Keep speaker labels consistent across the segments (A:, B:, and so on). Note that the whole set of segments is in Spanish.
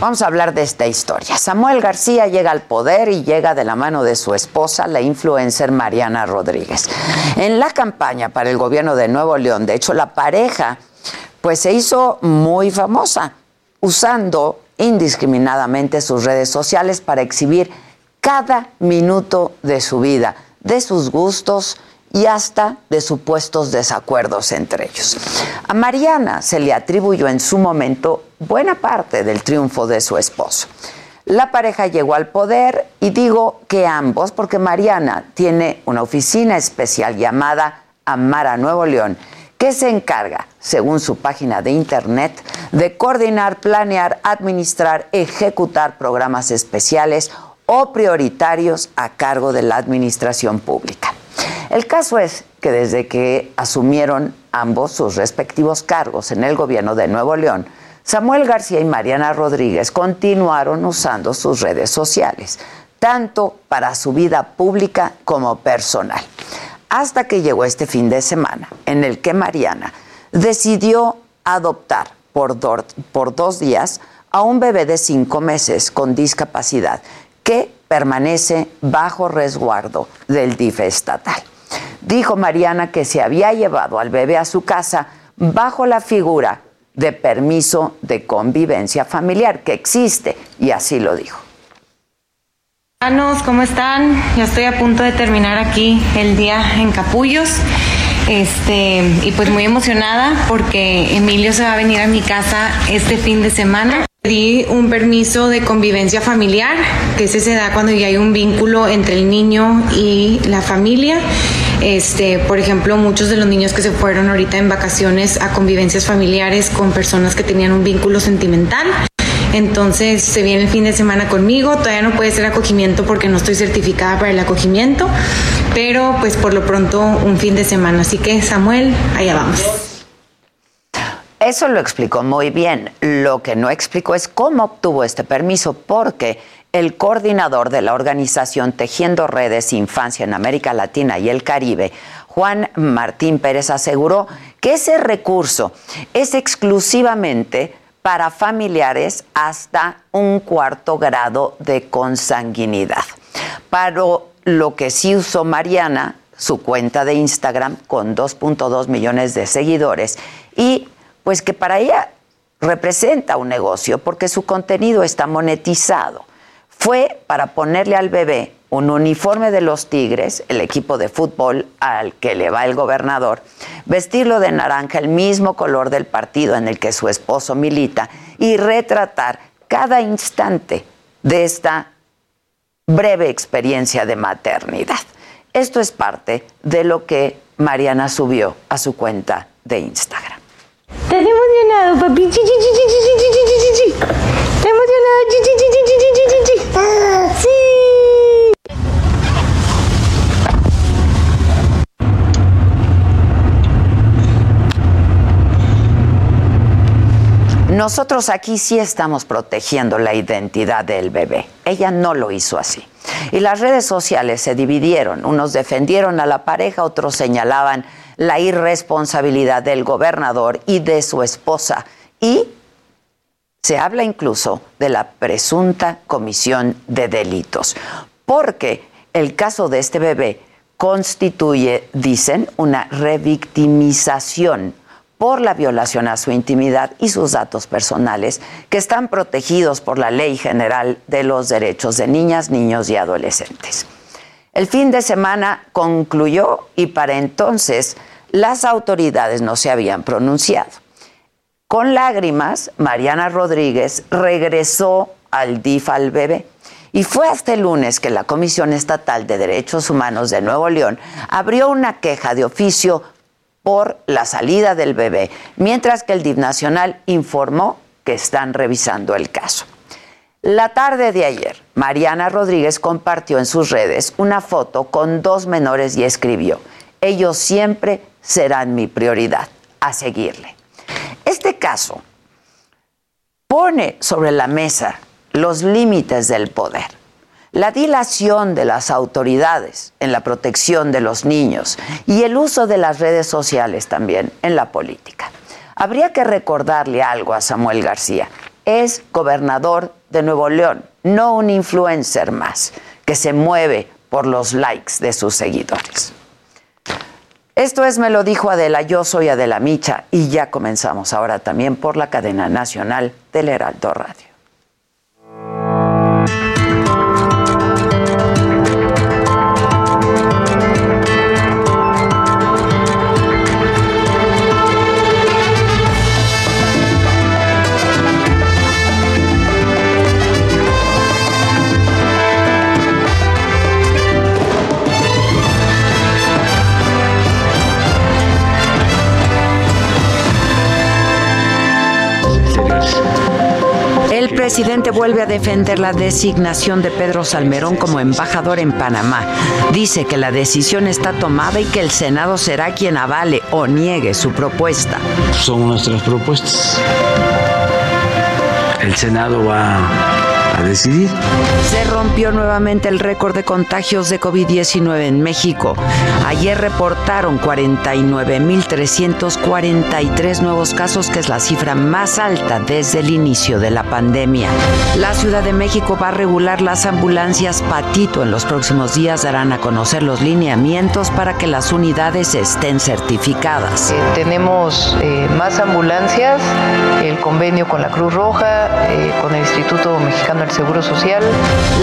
A: Vamos a hablar de esta historia. Samuel García llega al poder y llega de la mano de su esposa, la influencer Mariana Rodríguez. En la campaña para el gobierno de Nuevo León, de hecho, la pareja pues se hizo muy famosa usando indiscriminadamente sus redes sociales para exhibir cada minuto de su vida, de sus gustos y hasta de supuestos desacuerdos entre ellos. A Mariana se le atribuyó en su momento buena parte del triunfo de su esposo. La pareja llegó al poder y digo que ambos, porque Mariana tiene una oficina especial llamada Amara Nuevo León, que se encarga, según su página de internet, de coordinar, planear, administrar, ejecutar programas especiales o prioritarios a cargo de la administración pública. El caso es que desde que asumieron ambos sus respectivos cargos en el gobierno de Nuevo León, Samuel García y Mariana Rodríguez continuaron usando sus redes sociales, tanto para su vida pública como personal, hasta que llegó este fin de semana, en el que Mariana decidió adoptar por, do- por dos días a un bebé de cinco meses con discapacidad que permanece bajo resguardo del DIF estatal. Dijo Mariana que se había llevado al bebé a su casa bajo la figura de permiso de convivencia familiar que existe y así lo dijo.
B: ¿cómo están? Ya estoy a punto de terminar aquí el día en Capullos. Este, y pues muy emocionada porque Emilio se va a venir a mi casa este fin de semana. Pedí un permiso de convivencia familiar, que ese se da cuando ya hay un vínculo entre el niño y la familia. Este, por ejemplo, muchos de los niños que se fueron ahorita en vacaciones a convivencias familiares con personas que tenían un vínculo sentimental. Entonces se viene el fin de semana conmigo. Todavía no puede ser acogimiento porque no estoy certificada para el acogimiento, pero pues por lo pronto un fin de semana. Así que Samuel, allá vamos.
A: Eso lo explicó muy bien. Lo que no explicó es cómo obtuvo este permiso, porque el coordinador de la organización Tejiendo Redes Infancia en América Latina y el Caribe, Juan Martín Pérez, aseguró que ese recurso es exclusivamente para familiares hasta un cuarto grado de consanguinidad. Para lo que sí usó Mariana, su cuenta de Instagram con 2.2 millones de seguidores y pues que para ella representa un negocio porque su contenido está monetizado. Fue para ponerle al bebé un uniforme de los Tigres, el equipo de fútbol al que le va el gobernador, vestirlo de naranja, el mismo color del partido en el que su esposo milita, y retratar cada instante de esta breve experiencia de maternidad. Esto es parte de lo que Mariana subió a su cuenta de Instagram.
B: ¿Estás emocionado, papi? Chi, chi, emocionado? ¡Sí!
A: Nosotros aquí sí estamos protegiendo la identidad del bebé. Ella no lo hizo así. Y las redes sociales se dividieron. Unos defendieron a la pareja, otros señalaban la irresponsabilidad del gobernador y de su esposa. Y se habla incluso de la presunta comisión de delitos. Porque el caso de este bebé constituye, dicen, una revictimización por la violación a su intimidad y sus datos personales, que están protegidos por la Ley General de los Derechos de Niñas, Niños y Adolescentes. El fin de semana concluyó y para entonces las autoridades no se habían pronunciado. Con lágrimas, Mariana Rodríguez regresó al DIF al bebé. Y fue hasta el lunes que la Comisión Estatal de Derechos Humanos de Nuevo León abrió una queja de oficio por la salida del bebé, mientras que el DIF Nacional informó que están revisando el caso. La tarde de ayer, Mariana Rodríguez compartió en sus redes una foto con dos menores y escribió, ellos siempre serán mi prioridad, a seguirle. Este caso pone sobre la mesa los límites del poder, la dilación de las autoridades en la protección de los niños y el uso de las redes sociales también en la política. Habría que recordarle algo a Samuel García. Es gobernador de Nuevo León, no un influencer más que se mueve por los likes de sus seguidores. Esto es Me lo dijo Adela, yo soy Adela Micha y ya comenzamos ahora también por la cadena nacional del Heraldo Radio. Presidente vuelve a defender la designación de Pedro Salmerón como embajador en Panamá. Dice que la decisión está tomada y que el Senado será quien avale o niegue su propuesta.
C: Son nuestras propuestas. El Senado va a decidir.
A: Se rompió nuevamente el récord de contagios de COVID-19 en México. Ayer reportaron 49.343 nuevos casos, que es la cifra más alta desde el inicio de la pandemia. La Ciudad de México va a regular las ambulancias Patito. En los próximos días darán a conocer los lineamientos para que las unidades estén certificadas.
D: Eh, tenemos eh, más ambulancias, el convenio con la Cruz Roja, eh, con el Instituto Mexicano del Seguro Social.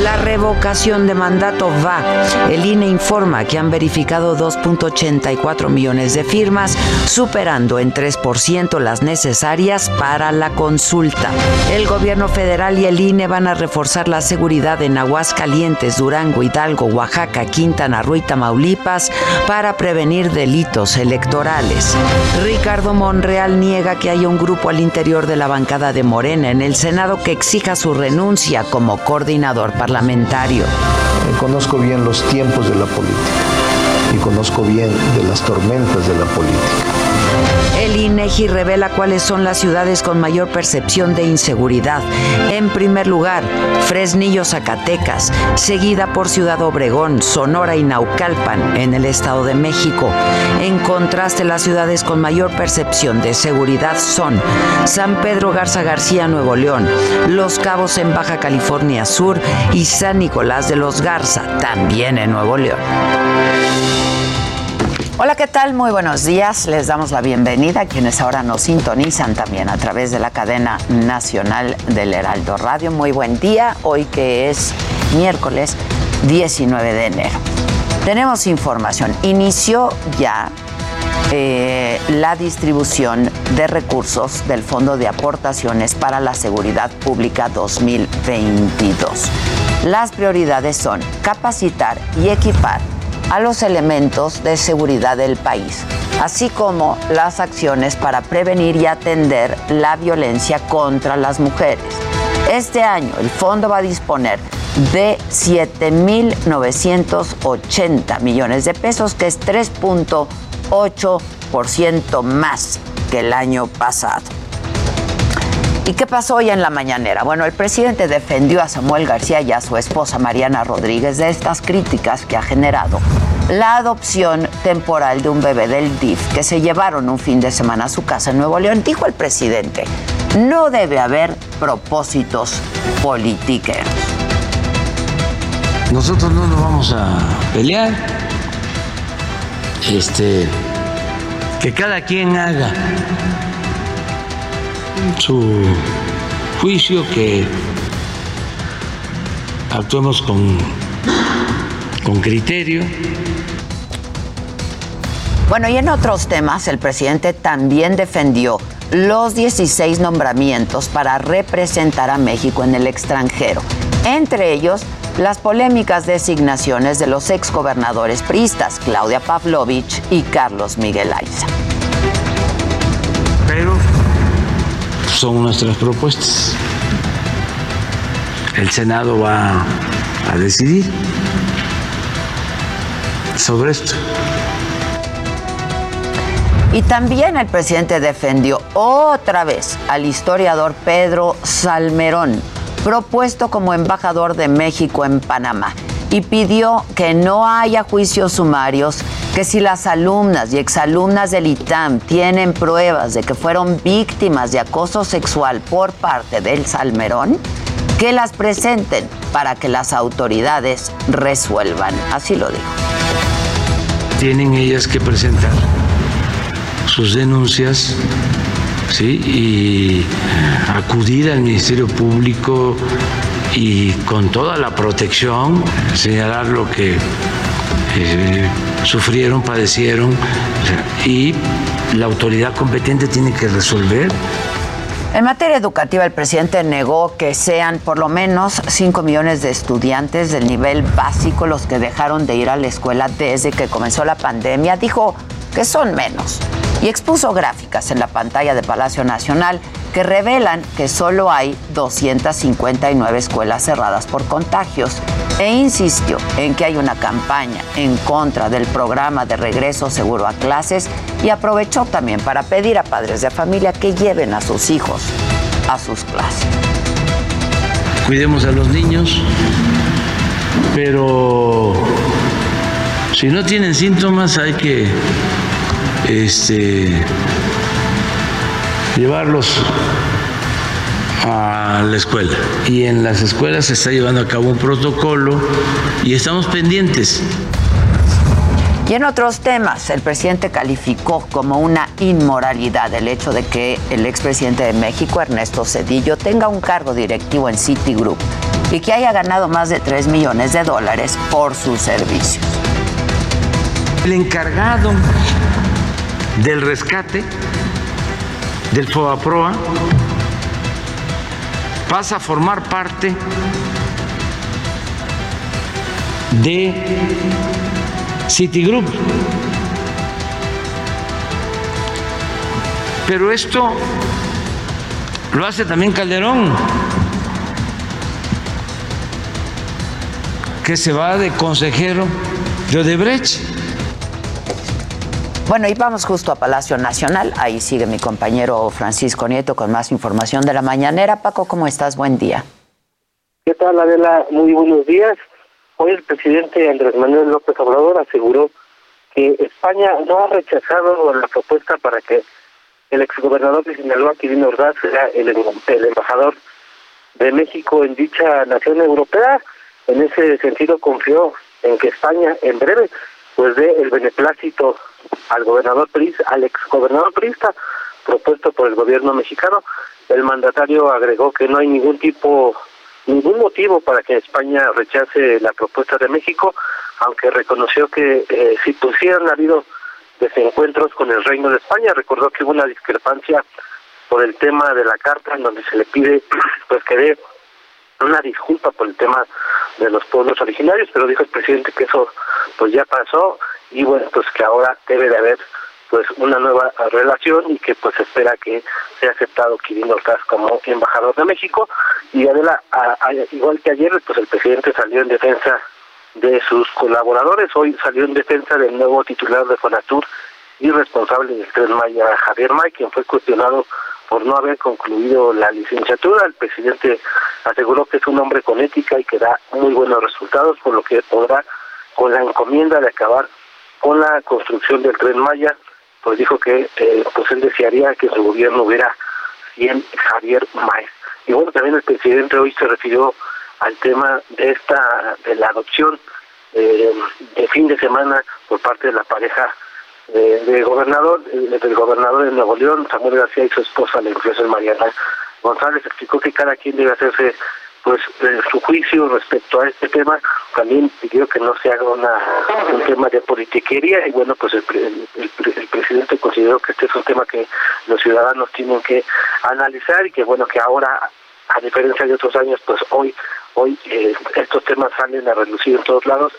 A: La revocación de mandato va. El INE informa que han verificado 2.84 millones de firmas, superando en 3% las necesarias para la consulta. El gobierno federal y el INE van a reforzar la seguridad en Aguascalientes, Durango, Hidalgo, Oaxaca, Quintana Roo y Tamaulipas para prevenir delitos electorales. Ricardo Monreal niega que haya un grupo al interior de la bancada de Morena en el Senado que exija su renuncia como coordinador parlamentario.
E: Conozco bien los tiempos de la política y conozco bien de las tormentas de la política.
A: El INEGI revela cuáles son las ciudades con mayor percepción de inseguridad. En primer lugar, Fresnillo, Zacatecas, seguida por Ciudad Obregón, Sonora y Naucalpan, en el Estado de México. En contraste, las ciudades con mayor percepción de seguridad son San Pedro Garza García, Nuevo León, Los Cabos en Baja California Sur y San Nicolás de los Garza, también en Nuevo León. Hola, ¿qué tal? Muy buenos días. Les damos la bienvenida a quienes ahora nos sintonizan también a través de la cadena nacional del Heraldo Radio. Muy buen día, hoy que es miércoles 19 de enero. Tenemos información. Inició ya eh, la distribución de recursos del Fondo de Aportaciones para la Seguridad Pública 2022. Las prioridades son capacitar y equipar a los elementos de seguridad del país, así como las acciones para prevenir y atender la violencia contra las mujeres. Este año el fondo va a disponer de 7.980 millones de pesos, que es 3.8% más que el año pasado. ¿Y qué pasó hoy en la mañanera? Bueno, el presidente defendió a Samuel García y a su esposa Mariana Rodríguez de estas críticas que ha generado la adopción temporal de un bebé del DIF que se llevaron un fin de semana a su casa en Nuevo León. Dijo el presidente, no debe haber propósitos politiqueros.
C: Nosotros no nos vamos a pelear. Este, que cada quien haga su juicio, que actuemos con, con criterio.
A: Bueno, y en otros temas, el presidente también defendió los 16 nombramientos para representar a México en el extranjero. Entre ellos, las polémicas designaciones de los exgobernadores priistas Claudia Pavlovich y Carlos Miguel Aiza.
C: Son nuestras propuestas. El Senado va a decidir sobre esto.
A: Y también el presidente defendió otra vez al historiador Pedro Salmerón, propuesto como embajador de México en Panamá, y pidió que no haya juicios sumarios, que si las alumnas y exalumnas del ITAM tienen pruebas de que fueron víctimas de acoso sexual por parte del Salmerón, que las presenten para que las autoridades resuelvan. Así lo dijo.
C: Tienen ellas que presentar sus denuncias ¿sí? y acudir al Ministerio Público y con toda la protección señalar lo que eh, sufrieron, padecieron y la autoridad competente tiene que resolver.
A: En materia educativa, el presidente negó que sean por lo menos 5 millones de estudiantes del nivel básico los que dejaron de ir a la escuela desde que comenzó la pandemia. Dijo que son menos y expuso gráficas en la pantalla de Palacio Nacional que revelan que solo hay 259 escuelas cerradas por contagios e insistió en que hay una campaña en contra del programa de regreso seguro a clases y aprovechó también para pedir a padres de familia que lleven a sus hijos a sus clases.
C: Cuidemos a los niños, pero si no tienen síntomas hay que este, llevarlos a la escuela. Y en las escuelas se está llevando a cabo un protocolo y estamos pendientes.
A: Y en otros temas, el presidente calificó como una inmoralidad el hecho de que el expresidente de México, Ernesto Cedillo, tenga un cargo directivo en Citigroup y que haya ganado más de 3 millones de dólares por sus servicios.
C: El encargado del rescate del FOAPROA pasa a formar parte de Citigroup. Pero esto lo hace también Calderón, que se va de consejero de Odebrecht.
A: Bueno, y vamos justo a Palacio Nacional. Ahí sigue mi compañero Francisco Nieto con más información de la mañanera. Paco, ¿cómo estás? Buen día.
F: ¿Qué tal, Adela? Muy buenos días. Hoy el presidente Andrés Manuel López Obrador aseguró que España no ha rechazado la propuesta para que el exgobernador de Sinaloa, Quirino Ordaz, sea el, el embajador de México en dicha nación europea. En ese sentido confió en que España en breve pues dé el beneplácito al gobernador Prista, al exgobernador Prista, propuesto por el gobierno mexicano. El mandatario agregó que no hay ningún tipo, ningún motivo para que España rechace la propuesta de México, aunque reconoció que eh, si pusieran habido desencuentros con el Reino de España, recordó que hubo una discrepancia por el tema de la carta en donde se le pide pues que dé una disculpa por el tema de los pueblos originarios, pero dijo el presidente que eso pues ya pasó y bueno, pues que ahora debe de haber pues una nueva relación y que pues espera que sea aceptado Quirino Ordaz como embajador de México. Y Adela, igual que ayer pues el presidente salió en defensa de sus colaboradores, hoy salió en defensa del nuevo titular de Fonatur y responsable del Tren Maya, Javier May, quien fue cuestionado por no haber concluido la licenciatura. El presidente aseguró que es un hombre con ética y que da muy buenos resultados, por lo que podrá, con la encomienda de acabar con la construcción del tren Maya, pues dijo que eh, pues él desearía que su gobierno hubiera 100 Javier Maez. Y bueno, también el presidente hoy se refirió al tema de esta de la adopción eh, de fin de semana por parte de la pareja
G: del gobernador, del gobernador de Nuevo León, Samuel García y su esposa, la influencer Mariana González, explicó que cada quien debe hacerse pues su juicio respecto a este tema. También pidió que no se haga una, un tema de politiquería y bueno pues el, el, presidente consideró que este es un tema que los ciudadanos tienen que analizar y que bueno que ahora a diferencia de otros años pues hoy hoy eh, estos temas salen a relucir en todos lados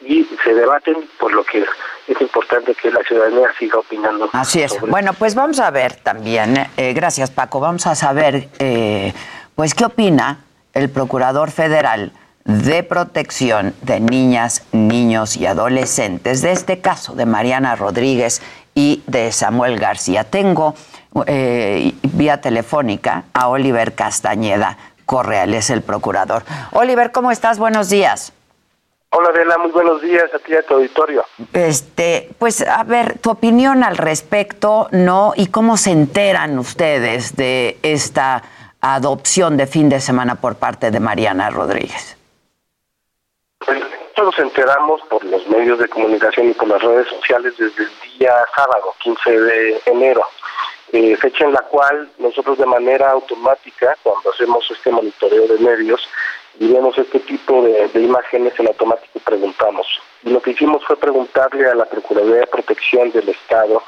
G: y se debaten por lo que es importante que la ciudadanía siga opinando.
A: Así es. Bueno, pues vamos a ver también, eh, gracias Paco, vamos a saber eh, pues qué opina el Procurador Federal de Protección de Niñas, Niños y Adolescentes de este caso de Mariana Rodríguez y de Samuel García. Tengo eh, vía telefónica a Oliver Castañeda Correal, es el procurador. Oliver, ¿cómo estás? Buenos días.
G: Hola Adela, muy buenos días a ti y a tu auditorio.
A: Este, pues a ver, tu opinión al respecto, ¿no? Y cómo se enteran ustedes de esta adopción de fin de semana por parte de Mariana Rodríguez?
G: Pues, nos enteramos por los medios de comunicación y por las redes sociales desde el día sábado, 15 de enero, eh, fecha en la cual nosotros de manera automática, cuando hacemos este monitoreo de medios y este tipo de, imágenes, en automático preguntamos. Y lo que hicimos fue preguntarle a la Procuraduría de Protección del Estado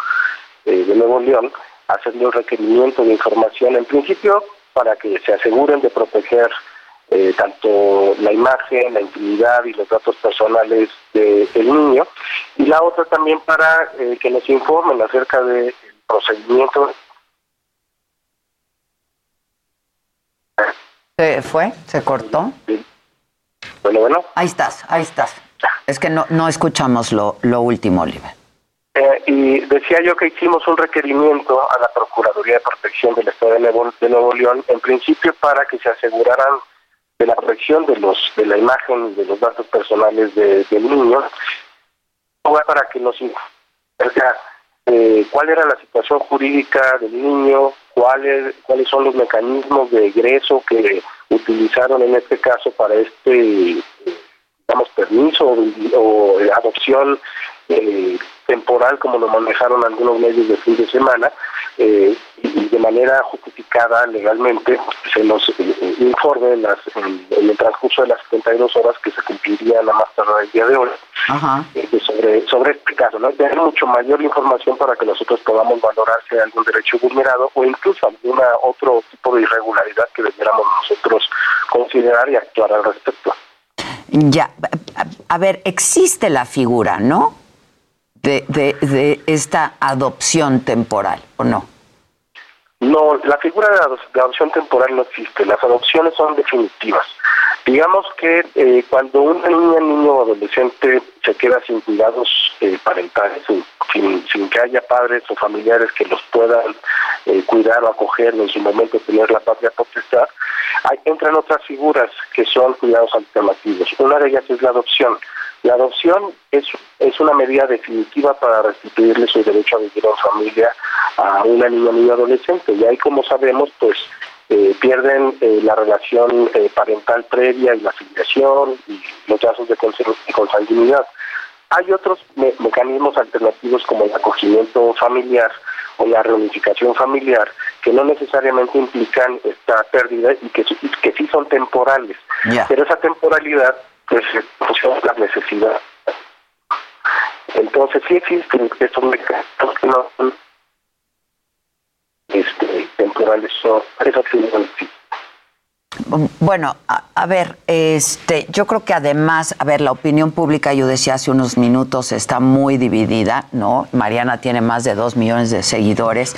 G: eh, de Nuevo León, hacerle un requerimiento de información. En principio, para que se aseguren de proteger eh, tanto la imagen, la intimidad y los datos personales del niño, y la otra también para eh, que nos informen acerca del procedimiento.
A: ¿Se fue? ¿Se cortó?
G: Bueno, bueno.
A: Ahí estás, ahí estás. Es que no, no escuchamos lo, lo último, Oliver.
G: Eh, y decía yo que hicimos un requerimiento a la Procuraduría de Protección del Estado de Nuevo, León, en principio para que se aseguraran de la protección de los de la imagen de los datos personales de, del niño, para que nos eh, cuál era la situación jurídica del niño, cuáles cuáles son los mecanismos de egreso que utilizaron en este caso para este digamos permiso o, adopción eh, temporal como lo manejaron algunos medios de fin de semana eh, y de manera justificada legalmente se nos eh, informe en, las, en, el transcurso de las 72 horas que se cumplirían a más tardar el día de hoy eh, sobre sobre este caso, ¿no? Tener mucho mayor información para que nosotros podamos valorar si hay algún derecho vulnerado o incluso alguna otro tipo de irregularidad que debiéramos nosotros considerar y actuar al respecto.
A: Ya, a ver, existe la figura, ¿no? de, de, esta adopción temporal, ¿o no?
G: No, la figura de, adopción temporal no existe. Las adopciones son definitivas. Digamos que eh, cuando una niña, niño o adolescente se queda sin cuidados eh, parentales, sin, sin, que haya padres o familiares que los puedan eh, cuidar o acoger en su momento tener la patria potestad, hay, entran otras figuras que son cuidados alternativos. Una de ellas es la adopción. La adopción es, es una medida definitiva para restituirle su derecho a vivir en familia a una niña niño adolescente. Y ahí, como sabemos, pues eh, pierden eh, la relación eh, parental previa y la filiación y los lazos de consanguinidad. Hay otros mecanismos alternativos como el acogimiento familiar o la reunificación familiar que no necesariamente implican esta pérdida y que, que sí son temporales. Pero esa temporalidad pues funciona la necesidad. Entonces sí existen estos mecanismos que no son este, temporales, son
A: bueno, a, a, ver, este, yo creo que además, a ver, la opinión pública, yo decía hace unos minutos, está muy dividida, ¿no? Mariana tiene más de dos millones de seguidores.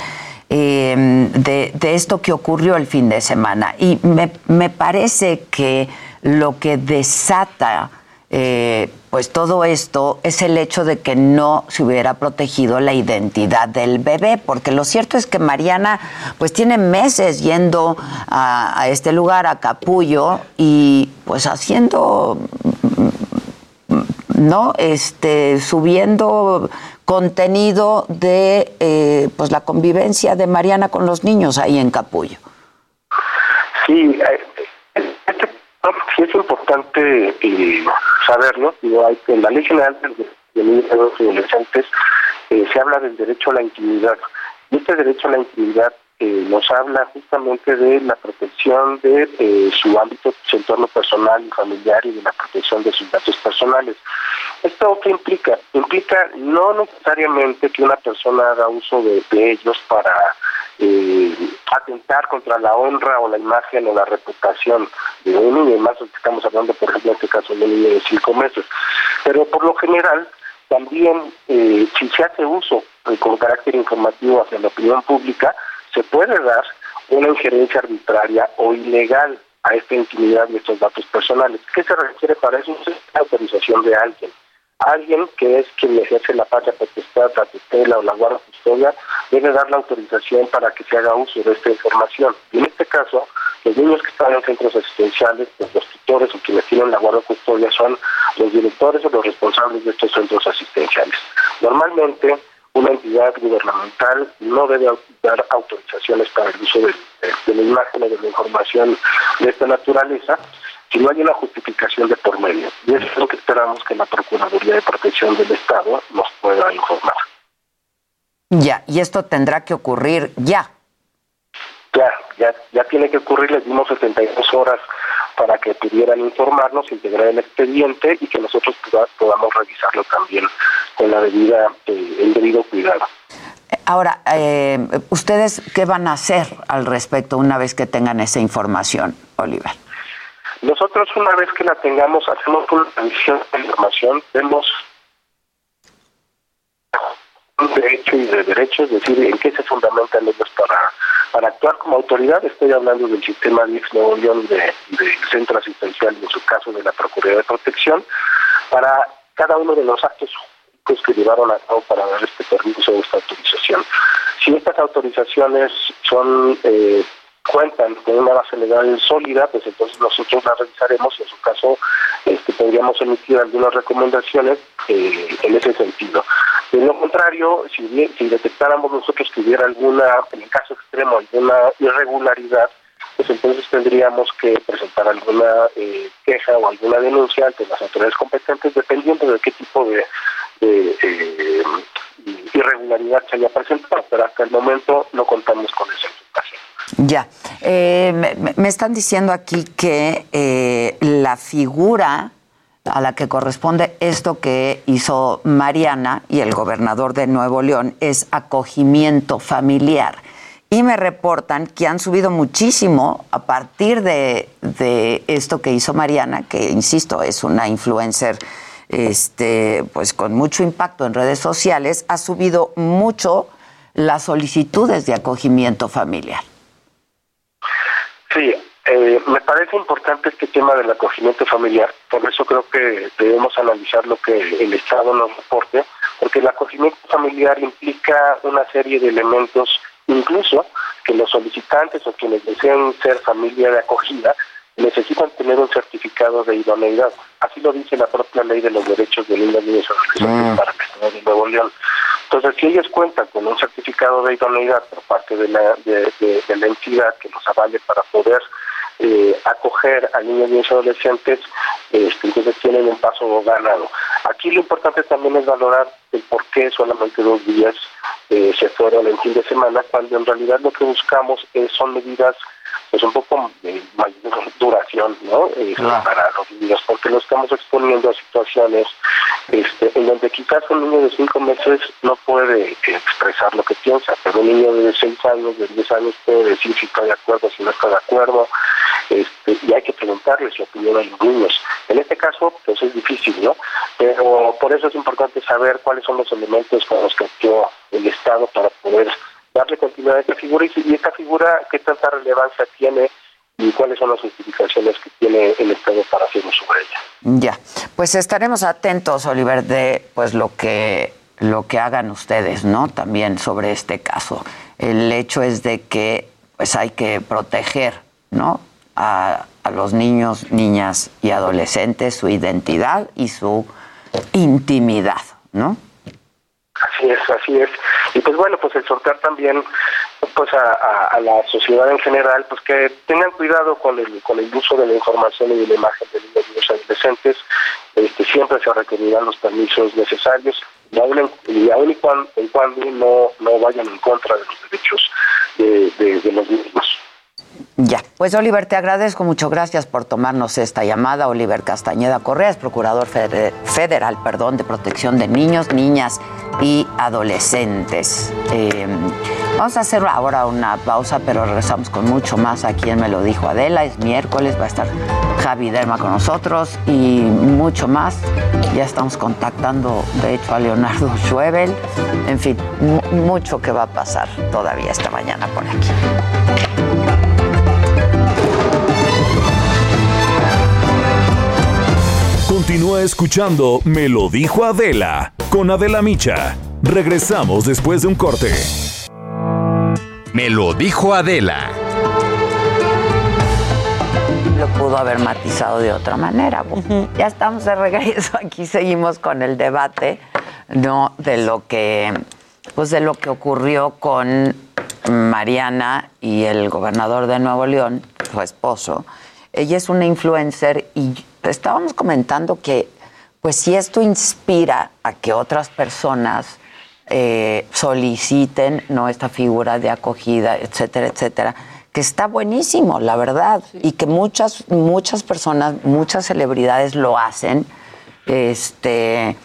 A: Eh, de, de, esto que ocurrió el fin de semana. Y me, me parece que lo que desata eh, pues todo esto es el hecho de que no se hubiera protegido la identidad del bebé, porque lo cierto es que Mariana pues tiene meses yendo a, este lugar, a Capullo, y pues haciendo, ¿no? Este, subiendo contenido de eh, pues la convivencia de Mariana con los niños ahí en Capullo.
G: Sí, eh, sí es importante eh, saberlo. Digo, hay, en la Ley General de Niños y Adolescentes eh, se habla del derecho a la intimidad. Y este derecho a la intimidad eh, nos habla justamente de la protección de eh, su ámbito, su entorno personal y familiar y de la protección de sus datos personales. ¿Esto qué implica? Implica no necesariamente que una persona haga uso de, ellos para eh, atentar contra la honra o la imagen o la reputación de un niño, más estamos hablando, por ejemplo, en este caso de un niño de cinco meses. Pero por lo general, también si se hace uso con carácter informativo hacia la opinión pública, se puede dar una injerencia arbitraria o ilegal a esta intimidad de estos datos personales. ¿Qué se requiere para eso? La autorización de alguien. Alguien que es quien ejerce la patria potestad, la tutela o la guarda custodia, debe dar la autorización para que se haga uso de esta información. Y en este caso, los niños que están en centros asistenciales, pues los tutores o quienes tienen la guarda custodia son los directores o los responsables de estos centros asistenciales. Normalmente, una entidad gubernamental no debe dar autorizaciones para el uso de, la imagen o de la información de esta naturaleza si no hay una justificación de por medio. Y eso es lo que esperamos que la Procuraduría de Protección del Estado nos pueda informar.
A: Ya, y esto tendrá que ocurrir ya.
G: Ya, ya, ya tiene que ocurrir, les dimos 72 horas para que pudieran informarnos, integrar el expediente y que nosotros podamos revisarlo también con la debida, eh, el debido cuidado.
A: Ahora, eh, ¿ustedes qué van a hacer al respecto una vez que tengan esa información, Oliver?
G: Nosotros una vez que la tengamos, hacemos una revisión de información, vemos un derecho y de derechos, es decir, en qué se fundamentan ellos para, para actuar como autoridad. Estoy hablando del sistema de Nuevo León de, de centro asistencial, en su caso de la Procuraduría de Protección, para cada uno de los actos que llevaron a cabo para dar este permiso o esta autorización. Si estas autorizaciones son eh, cuentan con una base legal sólida, pues entonces nosotros la revisaremos y en su caso este, podríamos emitir algunas recomendaciones eh, en ese sentido. De lo contrario, si, detectáramos nosotros que hubiera alguna, en el caso extremo, alguna irregularidad, pues entonces tendríamos que presentar alguna eh, queja o alguna denuncia ante las autoridades competentes, dependiendo de qué tipo de, eh, irregularidad se haya presentado, pero hasta el momento no contamos con información.
A: Ya, eh, me, están diciendo aquí que eh, la figura a la que corresponde esto que hizo Mariana y el gobernador de Nuevo León es acogimiento familiar. Y me reportan que han subido muchísimo a partir de, de esto que hizo Mariana, que insisto, es una influencer este, pues con mucho impacto en redes sociales, ha subido mucho las solicitudes de acogimiento familiar.
G: Sí, eh, me parece importante este tema del acogimiento familiar, por eso creo que debemos analizar lo que el Estado nos reporte, porque el acogimiento familiar implica una serie de elementos, incluso que los solicitantes o quienes deseen ser familia de acogida necesitan tener un certificado de idoneidad. Así lo dice la propia ley de los derechos de niños, y adolescentes para que de Nuevo León. Entonces, si ellos cuentan con un certificado de idoneidad por parte de la, de, la entidad que los avale para poder eh, acoger a niños, y adolescentes, este, entonces tienen un paso ganado. Aquí lo importante también es valorar el por qué solamente dos días eh, se fueron en fin de semana, cuando en realidad lo que buscamos son medidas pues un poco de mayor duración ¿no? Eh, para los niños, porque lo estamos exponiendo a situaciones este, en donde quizás un niño de cinco meses no puede expresar lo que piensa, pero un niño de seis años, de diez años puede decir si está de acuerdo, si no está de acuerdo, este, y hay que preguntarle su opinión a los niños. En este caso, pues es difícil, ¿no? Pero por eso es importante saber cuáles son los elementos con los que actuó el Estado para poder darle continuidad a esta figura y, esta figura qué tanta relevancia tiene y cuáles son las justificaciones que tiene el Estado para hacer sobre ella.
A: Ya, pues estaremos atentos, Oliver, de pues lo que lo que hagan ustedes, ¿no? También sobre este caso. El hecho es de que pues hay que proteger, ¿no? A los niños, niñas y adolescentes, su identidad y su intimidad, ¿no?
G: Así es, así es. Y pues bueno, pues el sortear también pues a, la sociedad en general, pues que tengan cuidado con el, con el uso de la información y de la imagen de niños y adolescentes. Este, siempre se requerirán los permisos necesarios. y aún, y, aún y cuando, en cuando no, no vayan en contra de los derechos de, de los mismos.
A: Ya, pues Oliver, te agradezco mucho, gracias por tomarnos esta llamada. Oliver Castañeda Correa es procurador federal perdón, de protección de niños, niñas y adolescentes. Eh, vamos a hacer ahora una pausa, pero regresamos con mucho más aquí en Me lo dijo Adela. Es miércoles, va a estar Javi Derma con nosotros y mucho más. Ya estamos contactando, de hecho, a Leonardo Schwebel. En fin, mucho que va a pasar todavía esta mañana por aquí.
H: Continúa escuchando Me lo dijo Adela con Adela Micha. Regresamos después de un corte.
I: Me lo dijo Adela.
A: Lo pudo haber matizado de otra manera. Ya estamos de regreso. Aquí seguimos con el debate, ¿no? De lo que, pues de lo que ocurrió con Mariana y el gobernador de Nuevo León, su esposo. Ella es una influencer y estábamos comentando que, pues si esto inspira a que otras personas eh, soliciten ¿no? esta figura de acogida, etcétera, etcétera, que está buenísimo, la verdad, y que muchas, muchas personas, muchas celebridades lo hacen, este,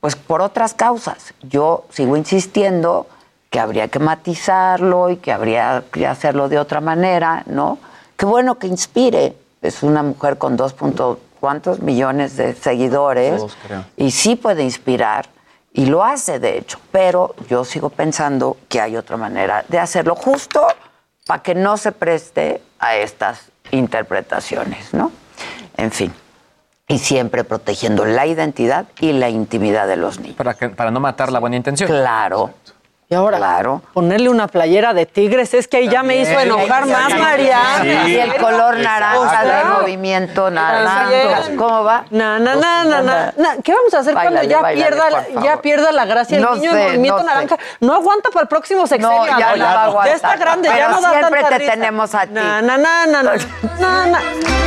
A: pues por otras causas. Yo sigo insistiendo que habría que matizarlo y que habría que hacerlo de otra manera, ¿no? Qué bueno que inspire. Es una mujer con dos puntos cuántos millones de seguidores y sí puede inspirar y lo hace de hecho, pero yo sigo pensando que hay otra manera de hacerlo justo para que no se preste a estas interpretaciones, ¿no? En fin, y siempre protegiendo la identidad y la intimidad de los niños.
J: Para, que, para no matar la buena intención.
A: Claro.
K: Y ahora, claro. ponerle una playera de tigres es que ahí ya me hizo enojar más, María.
A: Y el color naranja de movimiento naranja. ¿Cómo va?
K: Na, na, na, na, na, ¿Qué vamos a hacer cuando ya pierda, la, ya pierda la gracia el niño en movimiento naranja? No aguanta para el próximo sexenio.
A: No, ya no va a aguantar.
K: Ya está grande, ya no da
A: siempre te tenemos a ti.
K: Na, na, na, na, na, na.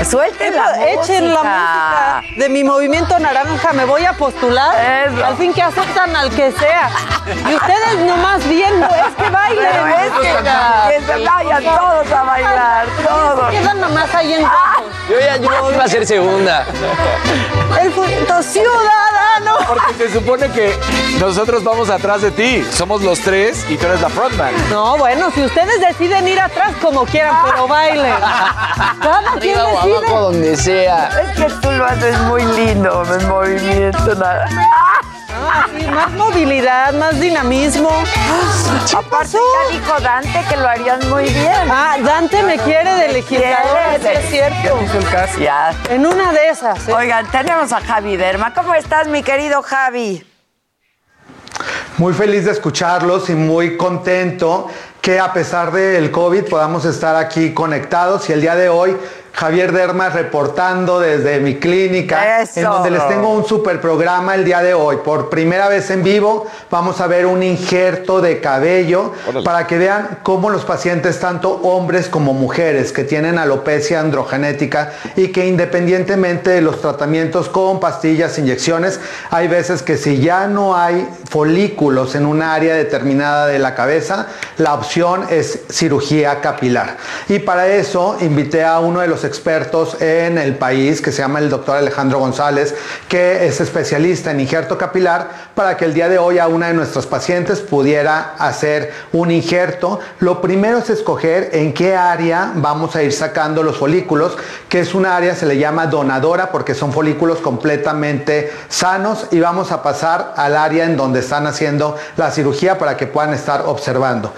A: Suelten la.
K: Echen la música de mi movimiento naranja. Me voy a postular. Al fin que aceptan al que sea. Y ustedes nomás más viendo, es que bailen.
A: Pero es que, que se vayan todos a bailar, todos.
K: Quedan nomás ahí en
J: ah, Yo ya yo iba a ser segunda.
K: El punto ciudadano.
J: Porque se supone que nosotros vamos atrás de ti. Somos los tres y tú eres la frontman.
K: No, bueno, si ustedes deciden ir atrás como quieran, pero bailen. Cada quien decide.
J: abajo, donde sea.
A: Es que tú lo haces muy lindo, el movimiento, nada.
K: Ah, sí, más movilidad, más dinamismo.
A: Aparte ya dijo Dante que lo harían muy bien.
K: Ah, Dante me quiere de legislador, es cierto.
A: Ya.
K: En una de esas. ¿eh?
A: Oigan, tenemos a Javi Derma. ¿Cómo estás, mi querido Javi?
L: Muy feliz de escucharlos y muy contento que a pesar del COVID podamos estar aquí conectados. Y el día de hoy Javier Derma reportando desde mi clínica, en donde les tengo un super programa el día de hoy. Por primera vez en vivo vamos a ver un injerto de cabello para que vean cómo los pacientes, tanto hombres como mujeres, que tienen alopecia androgenética y que independientemente de los tratamientos con pastillas, inyecciones, hay veces que si ya no hay folículos en un área determinada de la cabeza, la es cirugía capilar. Y para eso invité a uno de los expertos en el país, que se llama el doctor Alejandro González, que es especialista en injerto capilar, para que el día de hoy a una de nuestras pacientes pudiera hacer un injerto. Lo primero es escoger en qué área vamos a ir sacando los folículos, que es un área, se le llama donadora, porque son folículos completamente sanos, y vamos a pasar al área en donde están haciendo la cirugía para que puedan estar observando.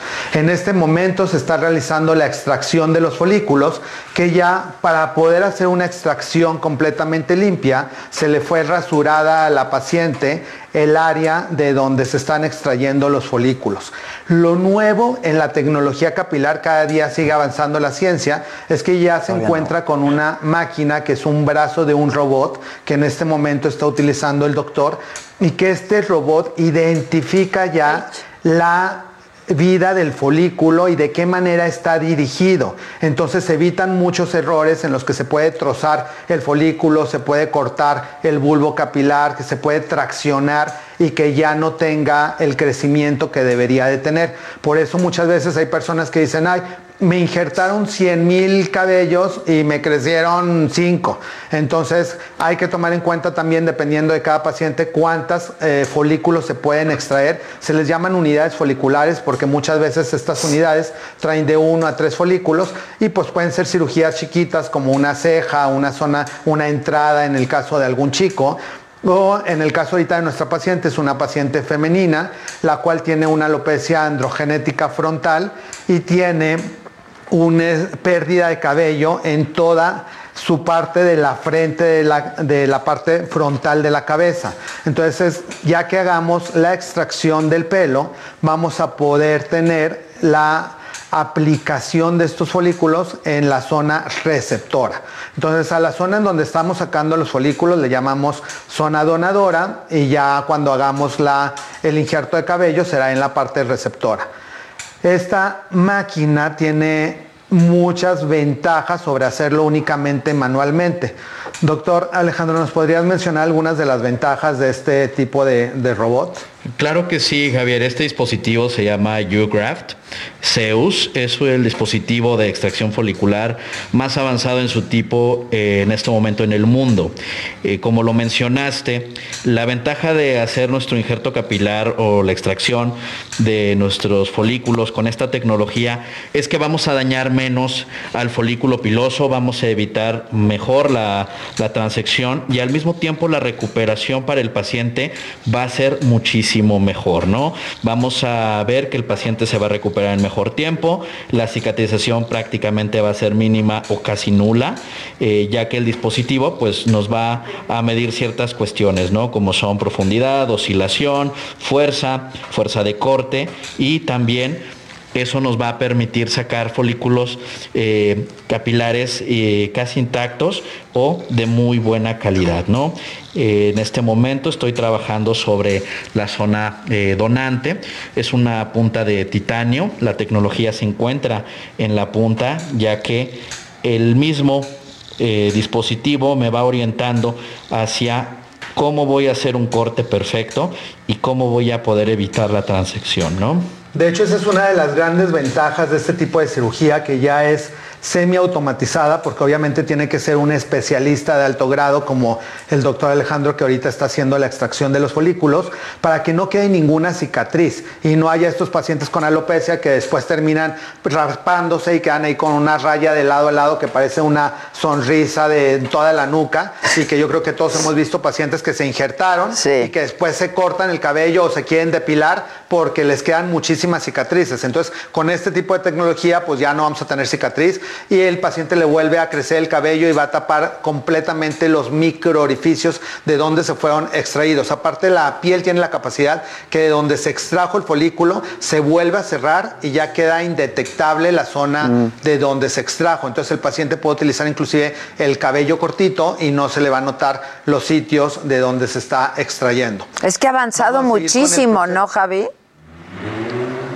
L: Este momento se está realizando la extracción de los folículos, que ya para poder hacer una extracción completamente limpia, se le fue rasurada a la paciente el área de donde se están extrayendo los folículos. Lo nuevo en la tecnología capilar, cada día sigue avanzando la ciencia, es que ya se encuentra con una máquina que es un brazo de un robot que en este momento está utilizando el doctor y que este robot identifica ya la vida del folículo y de qué manera está dirigido. Entonces evitan muchos errores en los que se puede trozar el folículo, se puede cortar el bulbo capilar, que se puede traccionar y que ya no tenga el crecimiento que debería de tener. Por eso muchas veces hay personas que dicen, ay, me injertaron 100 mil cabellos y me crecieron 5. Entonces hay que tomar en cuenta también, dependiendo de cada paciente, cuántas eh, folículos se pueden extraer. Se les llaman unidades foliculares porque muchas veces estas unidades traen de 1 a 3 folículos y pues pueden ser cirugías chiquitas como una ceja, una zona, una entrada en el caso de algún chico. O en el caso ahorita de nuestra paciente es una paciente femenina, la cual tiene una alopecia androgenética frontal y tiene una pérdida de cabello en toda su parte de la frente, de la, de la, parte frontal de la cabeza. Entonces, ya que hagamos la extracción del pelo, vamos a poder tener la aplicación de estos folículos en la zona receptora. Entonces, a la zona en donde estamos sacando los folículos le llamamos zona donadora y ya cuando hagamos la, el injerto de cabello será en la parte receptora. Esta máquina tiene muchas ventajas sobre hacerlo únicamente manualmente. Doctor Alejandro, ¿nos podrías mencionar algunas de las ventajas de este tipo de, robot?
M: Claro que sí, Javier. Este dispositivo se llama UGraft. Zeus es el dispositivo de extracción folicular más avanzado en su tipo eh, en este momento en el mundo. Eh, como lo mencionaste, la ventaja de hacer nuestro injerto capilar o la extracción de nuestros folículos con esta tecnología es que vamos a dañar menos al folículo piloso, vamos a evitar mejor la, la transección y al mismo tiempo la recuperación para el paciente va a ser muchísimo mejor, ¿no? Vamos a ver que el paciente se va a recuperar en mejor tiempo, la cicatrización prácticamente va a ser mínima o casi nula, eh, ya que el dispositivo pues nos va a medir ciertas cuestiones, ¿no? Como son profundidad, oscilación, fuerza, fuerza de corte y también eso nos va a permitir sacar folículos eh, capilares eh, casi intactos o de muy buena calidad. ¿no? Eh, en este momento estoy trabajando sobre la zona donante. Es una punta de titanio. La tecnología se encuentra en la punta ya que el mismo dispositivo me va orientando hacia cómo voy a hacer un corte perfecto y cómo voy a poder evitar la transección, ¿no?
L: De hecho, esa es una de las grandes ventajas de este tipo de cirugía que ya es semiautomatizada, porque obviamente tiene que ser un especialista de alto grado como el doctor Alejandro que ahorita está haciendo la extracción de los folículos, para que no quede ninguna cicatriz y no haya estos pacientes con alopecia que después terminan raspándose y quedan ahí con una raya de lado a lado que parece una sonrisa de toda la nuca y que yo creo que todos hemos visto pacientes que se injertaron y que después se cortan el cabello o se quieren depilar porque les quedan muchísimas cicatrices. Entonces, con este tipo de tecnología, pues ya no vamos a tener cicatriz y el paciente le vuelve a crecer el cabello y va a tapar completamente los micro orificios de donde se fueron extraídos. Aparte la piel tiene la capacidad que de donde se extrajo el folículo se vuelve a cerrar y ya queda indetectable la zona mm. de donde se extrajo. Entonces el paciente puede utilizar inclusive el cabello cortito y no se le va a notar los sitios de donde se está extrayendo.
A: Es que ha avanzado muchísimo, ¿no, Javi?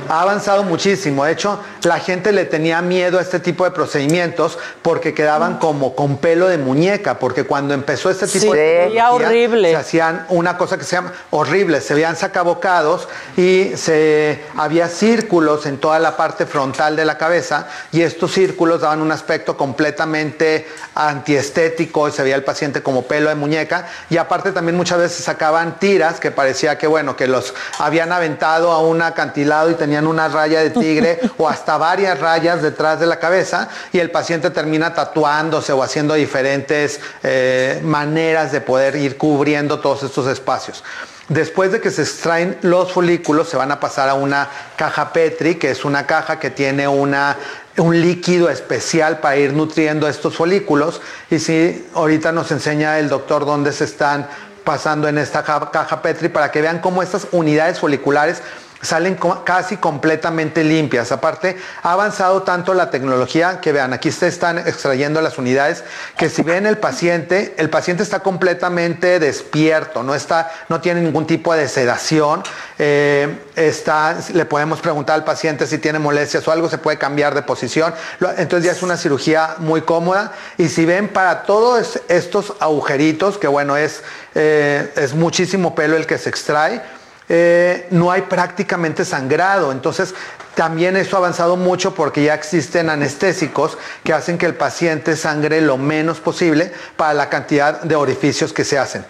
L: Ha avanzado muchísimo. De hecho, la gente le tenía miedo a este tipo de procedimientos porque quedaban como con pelo de muñeca, porque cuando empezó este tipo de
K: horrible.
L: se hacían una cosa que se llama horrible, se veían sacabocados y se había círculos en toda la parte frontal de la cabeza y estos círculos daban un aspecto completamente antiestético y se veía el paciente como pelo de muñeca y aparte también muchas veces sacaban tiras que parecía que bueno, que los habían aventado a un acantilado y tenían una raya de tigre o hasta varias rayas detrás de la cabeza y el paciente termina tatuándose o haciendo diferentes eh, maneras de poder ir cubriendo todos estos espacios. Después de que se extraen los folículos, se van a pasar a una caja Petri, que es una caja que tiene una, un líquido especial para ir nutriendo estos folículos. Y si ahorita nos enseña el doctor dónde se están pasando en esta caja Petri para que vean cómo estas unidades foliculares salen casi completamente limpias. Aparte, ha avanzado tanto la tecnología que vean, aquí se están extrayendo las unidades, que si ven el paciente, el paciente está completamente despierto, no, está, no tiene ningún tipo de sedación. eh, está, le podemos preguntar al paciente si tiene molestias o algo, se puede cambiar de posición. Entonces ya es una cirugía muy cómoda. Y si ven para todos estos agujeritos, que bueno, es, eh, es muchísimo pelo el que se extrae, eh, no hay prácticamente sangrado. Entonces, también eso ha avanzado mucho porque ya existen anestésicos que hacen que el paciente sangre lo menos posible para la cantidad de orificios que se hacen.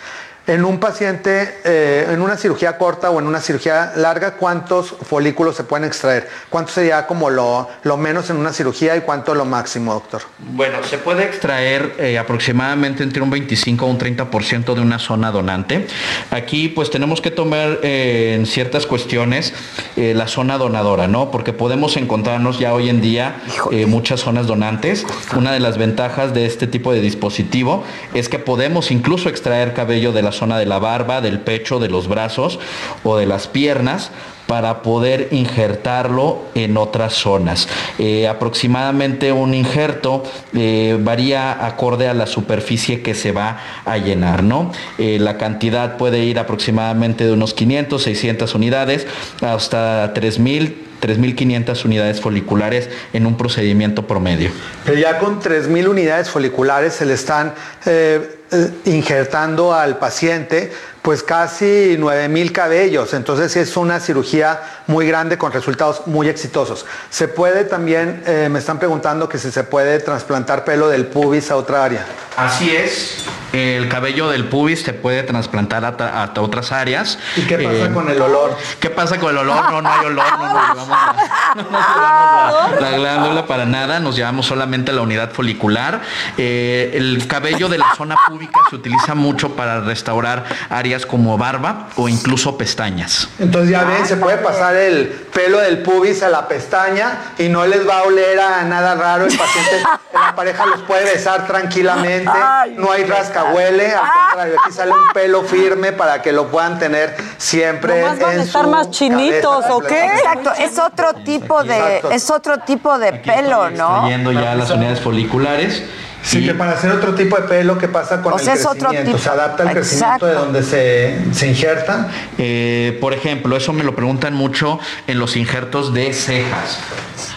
L: En un paciente, eh, en una cirugía corta o en una cirugía larga, ¿cuántos folículos se pueden extraer? ¿Cuánto sería como lo, lo menos en una cirugía y cuánto lo máximo, doctor?
M: Bueno, se puede extraer eh, aproximadamente entre un 25 a un 30% de una zona donante. Aquí pues tenemos que tomar eh, en ciertas cuestiones eh, la zona donadora, ¿no? Porque podemos encontrarnos ya hoy en día eh, muchas zonas donantes. Una de las ventajas de este tipo de dispositivo es que podemos incluso extraer cabello de la zona de la barba, del pecho, de los brazos o de las piernas para poder injertarlo en otras zonas. Eh, aproximadamente un injerto eh, varía acorde a la superficie que se va a llenar, ¿no? Eh, la cantidad puede ir aproximadamente de unos 500, 600 unidades hasta 3000 3.500 unidades foliculares en un procedimiento promedio.
L: Pero ya con 3.000 unidades foliculares se le están eh, eh, injertando al paciente pues casi 9.000 cabellos. Entonces sí es una cirugía muy grande con resultados muy exitosos. Se puede también, eh, me están preguntando que si se puede trasplantar pelo del pubis a otra área.
M: Así es. El cabello del pubis se puede trasplantar a, otras áreas.
L: ¿Y qué pasa
M: Eh,
L: con el olor?
M: ¿Qué pasa con el olor? No, no hay olor, no nos llevamos la, no nos llevamos la- la glándula para nada, nos llevamos solamente la unidad folicular. Eh, el cabello de la zona púbica se utiliza mucho para restaurar áreas como barba o incluso pestañas.
L: Entonces ya ven, se puede pasar el pelo del pubis a la pestaña y no les va a oler a nada raro. El paciente, la pareja los puede besar tranquilamente. No hay rascahuele, al contrario, aquí sale un pelo firme para que lo puedan tener siempre
K: Nomás van a estar
L: su
K: más chinitos,
L: cabeza
K: ¿o qué?
A: Exacto, es otro tipo de,
L: Exacto.
A: es otro tipo de pelo, ¿no?
M: Ya las unidades foliculares.
L: Sí, que para hacer otro tipo de pelo, ¿qué pasa con
A: O
L: el
A: sea, es otro
L: crecimiento?
A: tipo.
L: ¿Se adapta al crecimiento de
A: Exacto.
L: donde se, se injerta?
M: Eh, por ejemplo, eso me lo preguntan mucho en los injertos de cejas.